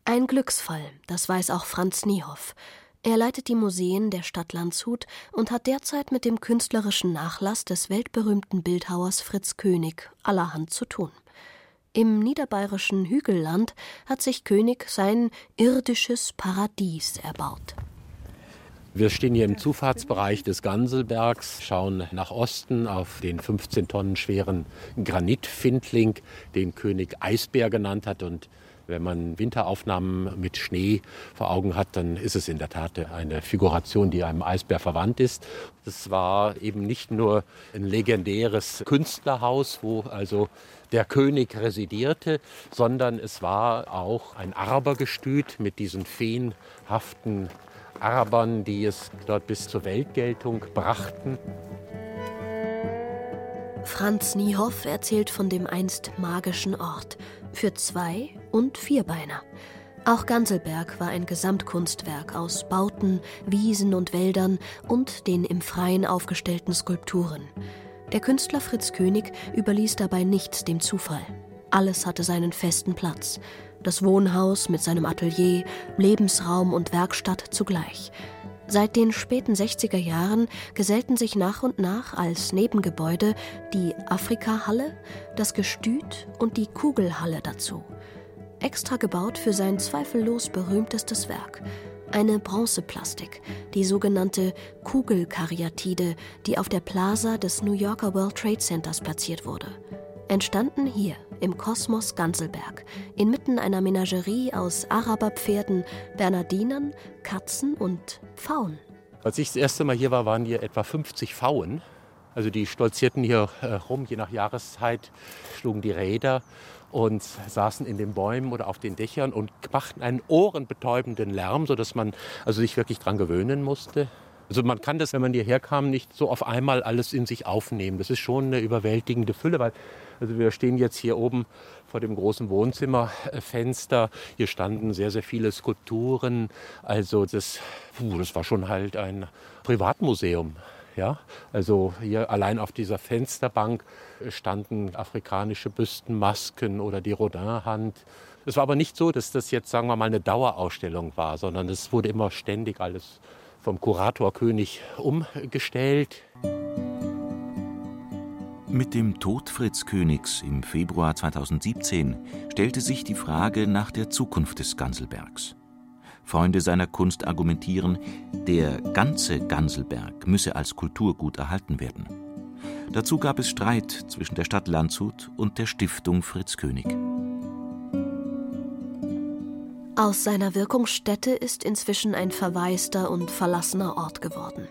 Ein Glücksfall, das weiß auch Franz Niehoff. Er leitet die Museen der Stadt Landshut und hat derzeit mit dem künstlerischen Nachlass des weltberühmten Bildhauers Fritz König allerhand zu tun. Im niederbayerischen Hügelland hat sich König sein irdisches Paradies erbaut.
Wir stehen hier im Zufahrtsbereich des Ganselbergs, schauen nach Osten auf den 15 Tonnen schweren Granitfindling, den König Eisbär genannt hat. Und wenn man Winteraufnahmen mit Schnee vor Augen hat, dann ist es in der Tat eine Figuration, die einem Eisbär verwandt ist. Das war eben nicht nur ein legendäres Künstlerhaus, wo also der König residierte, sondern es war auch ein Arabergestüt mit diesen feenhaften Arabern, die es dort bis zur Weltgeltung brachten.
Franz Niehoff erzählt von dem einst magischen Ort für Zwei- und Vierbeiner. Auch Ganselberg war ein Gesamtkunstwerk aus Bauten, Wiesen und Wäldern und den im Freien aufgestellten Skulpturen. Der Künstler Fritz König überließ dabei nichts dem Zufall. Alles hatte seinen festen Platz das Wohnhaus mit seinem Atelier, Lebensraum und Werkstatt zugleich. Seit den späten 60er Jahren gesellten sich nach und nach als Nebengebäude die Afrika-Halle, das Gestüt und die Kugelhalle dazu. Extra gebaut für sein zweifellos berühmtestes Werk, eine Bronzeplastik, die sogenannte Kugelkaryatide, die auf der Plaza des New Yorker World Trade Centers platziert wurde. Entstanden hier im Kosmos Ganselberg, inmitten einer Menagerie aus Araberpferden, Bernardinern, Katzen und Pfauen.
Als ich das erste Mal hier war, waren hier etwa 50 Pfauen. Also die stolzierten hier äh, rum, je nach Jahreszeit, schlugen die Räder und saßen in den Bäumen oder auf den Dächern und machten einen ohrenbetäubenden Lärm, sodass man also sich wirklich dran gewöhnen musste. Also man kann das, wenn man hierher kam, nicht so auf einmal alles in sich aufnehmen. Das ist schon eine überwältigende Fülle, weil also wir stehen jetzt hier oben vor dem großen Wohnzimmerfenster. Hier standen sehr, sehr viele Skulpturen. Also das, puh, das war schon halt ein Privatmuseum Ja? Also hier allein auf dieser Fensterbank standen afrikanische Büstenmasken oder die Rodin-Hand. Es war aber nicht so, dass das jetzt, sagen wir mal, eine Dauerausstellung war, sondern es wurde immer ständig alles vom Kuratorkönig umgestellt.
Mit dem Tod Fritz Königs im Februar 2017 stellte sich die Frage nach der Zukunft des Ganselbergs. Freunde seiner Kunst argumentieren, der ganze Ganselberg müsse als Kulturgut erhalten werden. Dazu gab es Streit zwischen der Stadt Landshut und der Stiftung Fritz König.
Aus seiner Wirkungsstätte ist inzwischen ein verwaister und verlassener Ort geworden.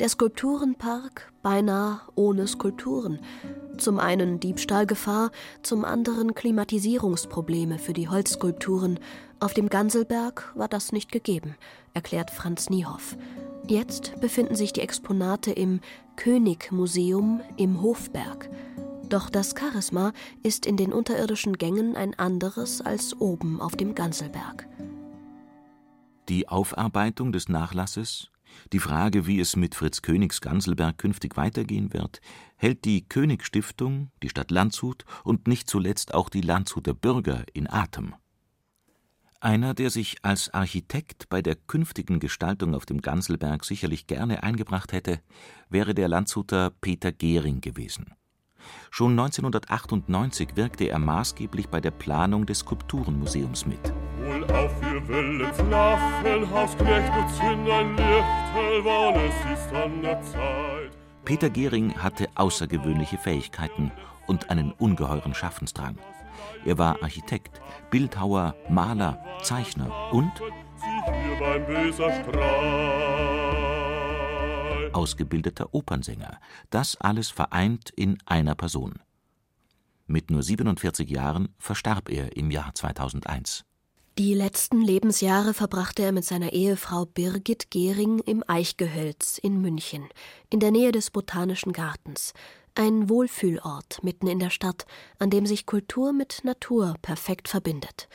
Der Skulpturenpark beinahe ohne Skulpturen. Zum einen Diebstahlgefahr, zum anderen Klimatisierungsprobleme für die Holzskulpturen. Auf dem Ganselberg war das nicht gegeben, erklärt Franz Niehoff. Jetzt befinden sich die Exponate im König-Museum im Hofberg. Doch das Charisma ist in den unterirdischen Gängen ein anderes als oben auf dem Ganselberg.
Die Aufarbeitung des Nachlasses die Frage, wie es mit Fritz Königs Ganselberg künftig weitergehen wird, hält die König Stiftung, die Stadt Landshut und nicht zuletzt auch die Landshuter Bürger in Atem. Einer, der sich als Architekt bei der künftigen Gestaltung auf dem Ganselberg sicherlich gerne eingebracht hätte, wäre der Landshuter Peter Gehring gewesen. Schon 1998 wirkte er maßgeblich bei der Planung des Skulpturenmuseums mit. Wohl auf ihr Wellens Lachen, Hausknecht und zünd ein Lichtel, weil es ist an der Zeit. Peter Gehring hatte außergewöhnliche Fähigkeiten und einen ungeheuren Schaffensdrang. Er war Architekt, Bildhauer, Maler, Zeichner und ausgebildeter Opernsänger. Das alles vereint in einer Person. Mit nur 47 Jahren verstarb er im Jahr 2001.
Die letzten Lebensjahre verbrachte er mit seiner Ehefrau Birgit Gehring im Eichgehölz in München, in der Nähe des Botanischen Gartens, ein Wohlfühlort mitten in der Stadt, an dem sich Kultur mit Natur perfekt verbindet.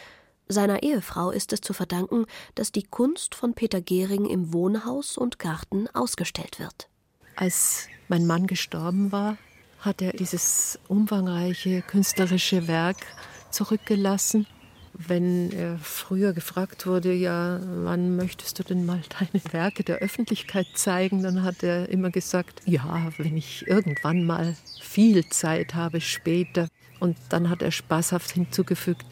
Seiner Ehefrau ist es zu verdanken, dass die Kunst von Peter Gehring im Wohnhaus und Garten ausgestellt wird.
Als mein Mann gestorben war, hat er dieses umfangreiche künstlerische Werk zurückgelassen wenn er früher gefragt wurde, ja, wann möchtest du denn mal deine Werke der Öffentlichkeit zeigen, dann hat er immer gesagt, ja, wenn ich irgendwann mal viel Zeit habe später. Und dann hat er spaßhaft hinzugefügt,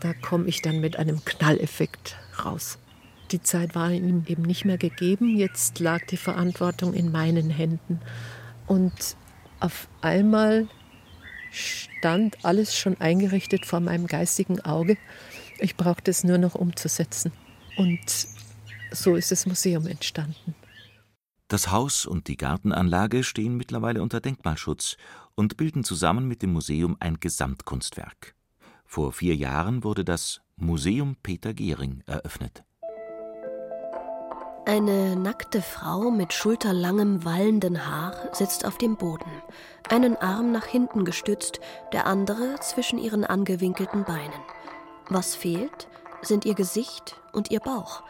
da komme ich dann mit einem Knalleffekt raus. Die Zeit war ihm eben nicht mehr gegeben, jetzt lag die Verantwortung in meinen Händen. Und auf einmal stand alles schon eingerichtet vor meinem geistigen Auge. Ich brauchte es nur noch umzusetzen. Und so ist das Museum entstanden.
Das Haus und die Gartenanlage stehen mittlerweile unter Denkmalschutz und bilden zusammen mit dem Museum ein Gesamtkunstwerk. Vor vier Jahren wurde das Museum Peter Gehring eröffnet.
Eine nackte Frau mit schulterlangem, wallenden Haar sitzt auf dem Boden, einen Arm nach hinten gestützt, der andere zwischen ihren angewinkelten Beinen. Was fehlt, sind ihr Gesicht und ihr Bauch.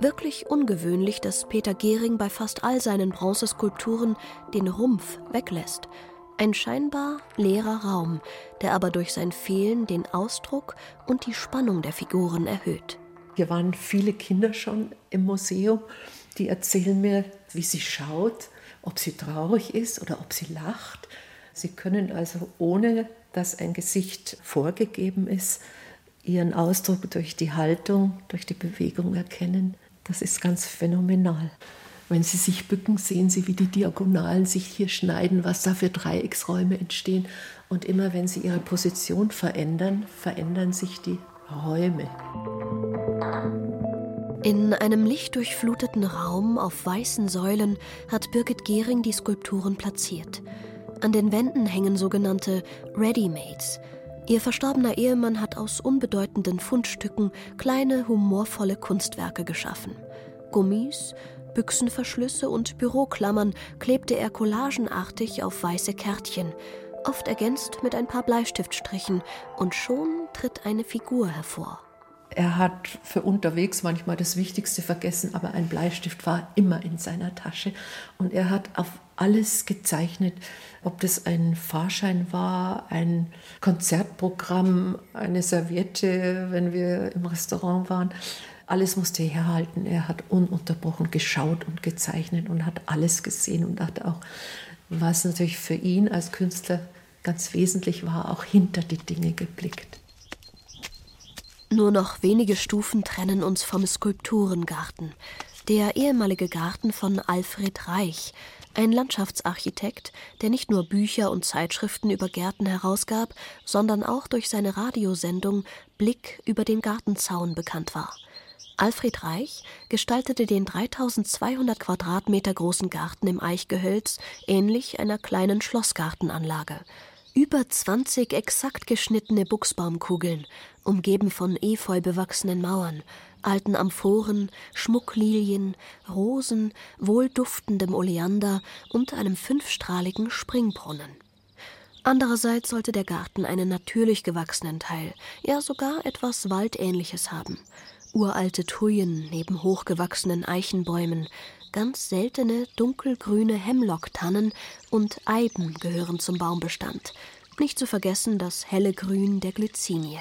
Wirklich ungewöhnlich, dass Peter Gehring bei fast all seinen Bronzeskulpturen den Rumpf weglässt. Ein scheinbar leerer Raum, der aber durch sein Fehlen den Ausdruck und die Spannung der Figuren erhöht.
Hier waren viele Kinder schon im Museum, die erzählen mir, wie sie schaut, ob sie traurig ist oder ob sie lacht. Sie können also, ohne dass ein Gesicht vorgegeben ist, ihren Ausdruck durch die Haltung, durch die Bewegung erkennen. Das ist ganz phänomenal. Wenn Sie sich bücken, sehen Sie, wie die Diagonalen sich hier schneiden, was da für Dreiecksräume entstehen. Und immer wenn Sie Ihre Position verändern, verändern sich die Räume.
In einem lichtdurchfluteten Raum auf weißen Säulen hat Birgit Gehring die Skulpturen platziert. An den Wänden hängen sogenannte Readymates. Ihr verstorbener Ehemann hat aus unbedeutenden Fundstücken kleine, humorvolle Kunstwerke geschaffen. Gummis, Büchsenverschlüsse und Büroklammern klebte er collagenartig auf weiße Kärtchen, oft ergänzt mit ein paar Bleistiftstrichen, und schon tritt eine Figur hervor.
Er hat für unterwegs manchmal das Wichtigste vergessen, aber ein Bleistift war immer in seiner Tasche. Und er hat auf alles gezeichnet, ob das ein Fahrschein war, ein Konzertprogramm, eine Serviette, wenn wir im Restaurant waren. Alles musste er herhalten. Er hat ununterbrochen geschaut und gezeichnet und hat alles gesehen und hat auch, was natürlich für ihn als Künstler ganz wesentlich war, auch hinter die Dinge geblickt.
Nur noch wenige Stufen trennen uns vom Skulpturengarten. Der ehemalige Garten von Alfred Reich, ein Landschaftsarchitekt, der nicht nur Bücher und Zeitschriften über Gärten herausgab, sondern auch durch seine Radiosendung Blick über den Gartenzaun bekannt war. Alfred Reich gestaltete den 3200 Quadratmeter großen Garten im Eichgehölz ähnlich einer kleinen Schlossgartenanlage. Über 20 exakt geschnittene Buchsbaumkugeln, umgeben von efeu bewachsenen Mauern, alten Amphoren, Schmucklilien, Rosen, wohlduftendem Oleander und einem fünfstrahligen Springbrunnen. Andererseits sollte der Garten einen natürlich gewachsenen Teil, ja sogar etwas Waldähnliches haben. Uralte Thujen neben hochgewachsenen Eichenbäumen, Ganz seltene dunkelgrüne Hemlocktannen und Eiben gehören zum Baumbestand. Nicht zu vergessen das helle Grün der Glycinie.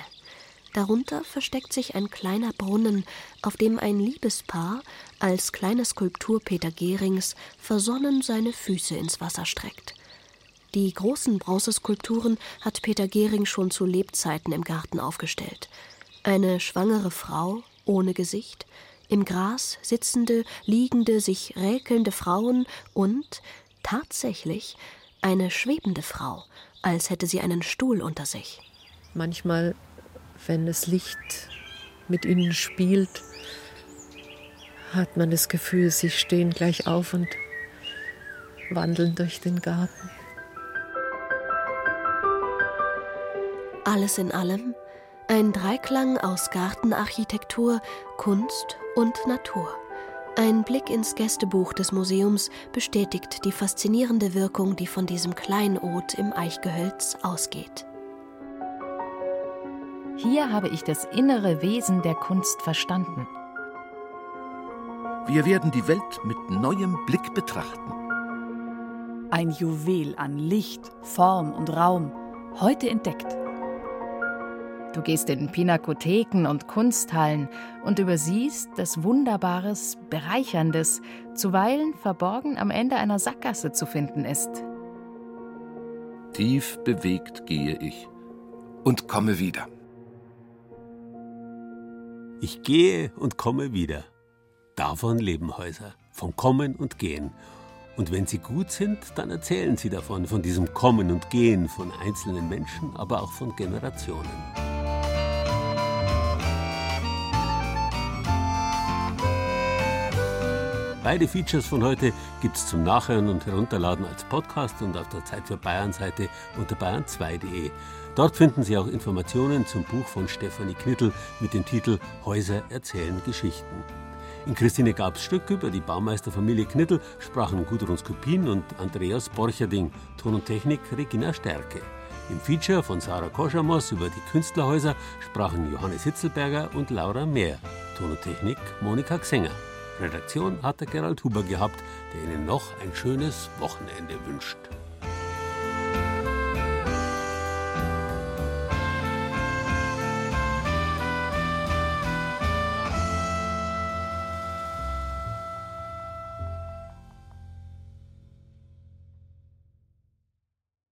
Darunter versteckt sich ein kleiner Brunnen, auf dem ein Liebespaar als kleine Skulptur Peter Gehrings versonnen seine Füße ins Wasser streckt. Die großen Bronzeskulpturen hat Peter Gehring schon zu Lebzeiten im Garten aufgestellt. Eine schwangere Frau ohne Gesicht, im Gras sitzende, liegende, sich räkelnde Frauen und tatsächlich eine schwebende Frau, als hätte sie einen Stuhl unter sich.
Manchmal, wenn das Licht mit ihnen spielt, hat man das Gefühl, sie stehen gleich auf und wandeln durch den Garten.
Alles in allem ein Dreiklang aus Gartenarchitektur, Kunst und Natur. Ein Blick ins Gästebuch des Museums bestätigt die faszinierende Wirkung, die von diesem Kleinod im Eichgehölz ausgeht.
Hier habe ich das innere Wesen der Kunst verstanden.
Wir werden die Welt mit neuem Blick betrachten.
Ein Juwel an Licht, Form und Raum, heute entdeckt. Du gehst in Pinakotheken und Kunsthallen und übersiehst, dass Wunderbares, Bereicherndes zuweilen verborgen am Ende einer Sackgasse zu finden ist.
Tief bewegt gehe ich und komme wieder.
Ich gehe und komme wieder. Davon leben Häuser, vom Kommen und Gehen. Und wenn sie gut sind, dann erzählen sie davon, von diesem Kommen und Gehen von einzelnen Menschen, aber auch von Generationen. Beide Features von heute gibt es zum Nachhören und Herunterladen als Podcast und auf der Zeit für Bayern Seite unter bayern2.de. Dort finden Sie auch Informationen zum Buch von Stefanie Knittel mit dem Titel Häuser erzählen Geschichten. In Christine Gabs Stück über die Baumeisterfamilie Knittel sprachen Gudrun Skupin und Andreas Borcherding, Ton und Technik Regina Stärke. Im Feature von Sarah Koschamos über die Künstlerhäuser sprachen Johannes Hitzelberger und Laura Mehr. Ton und Technik Monika Xenger. Redaktion hat der Gerald Huber gehabt, der Ihnen noch ein schönes Wochenende wünscht.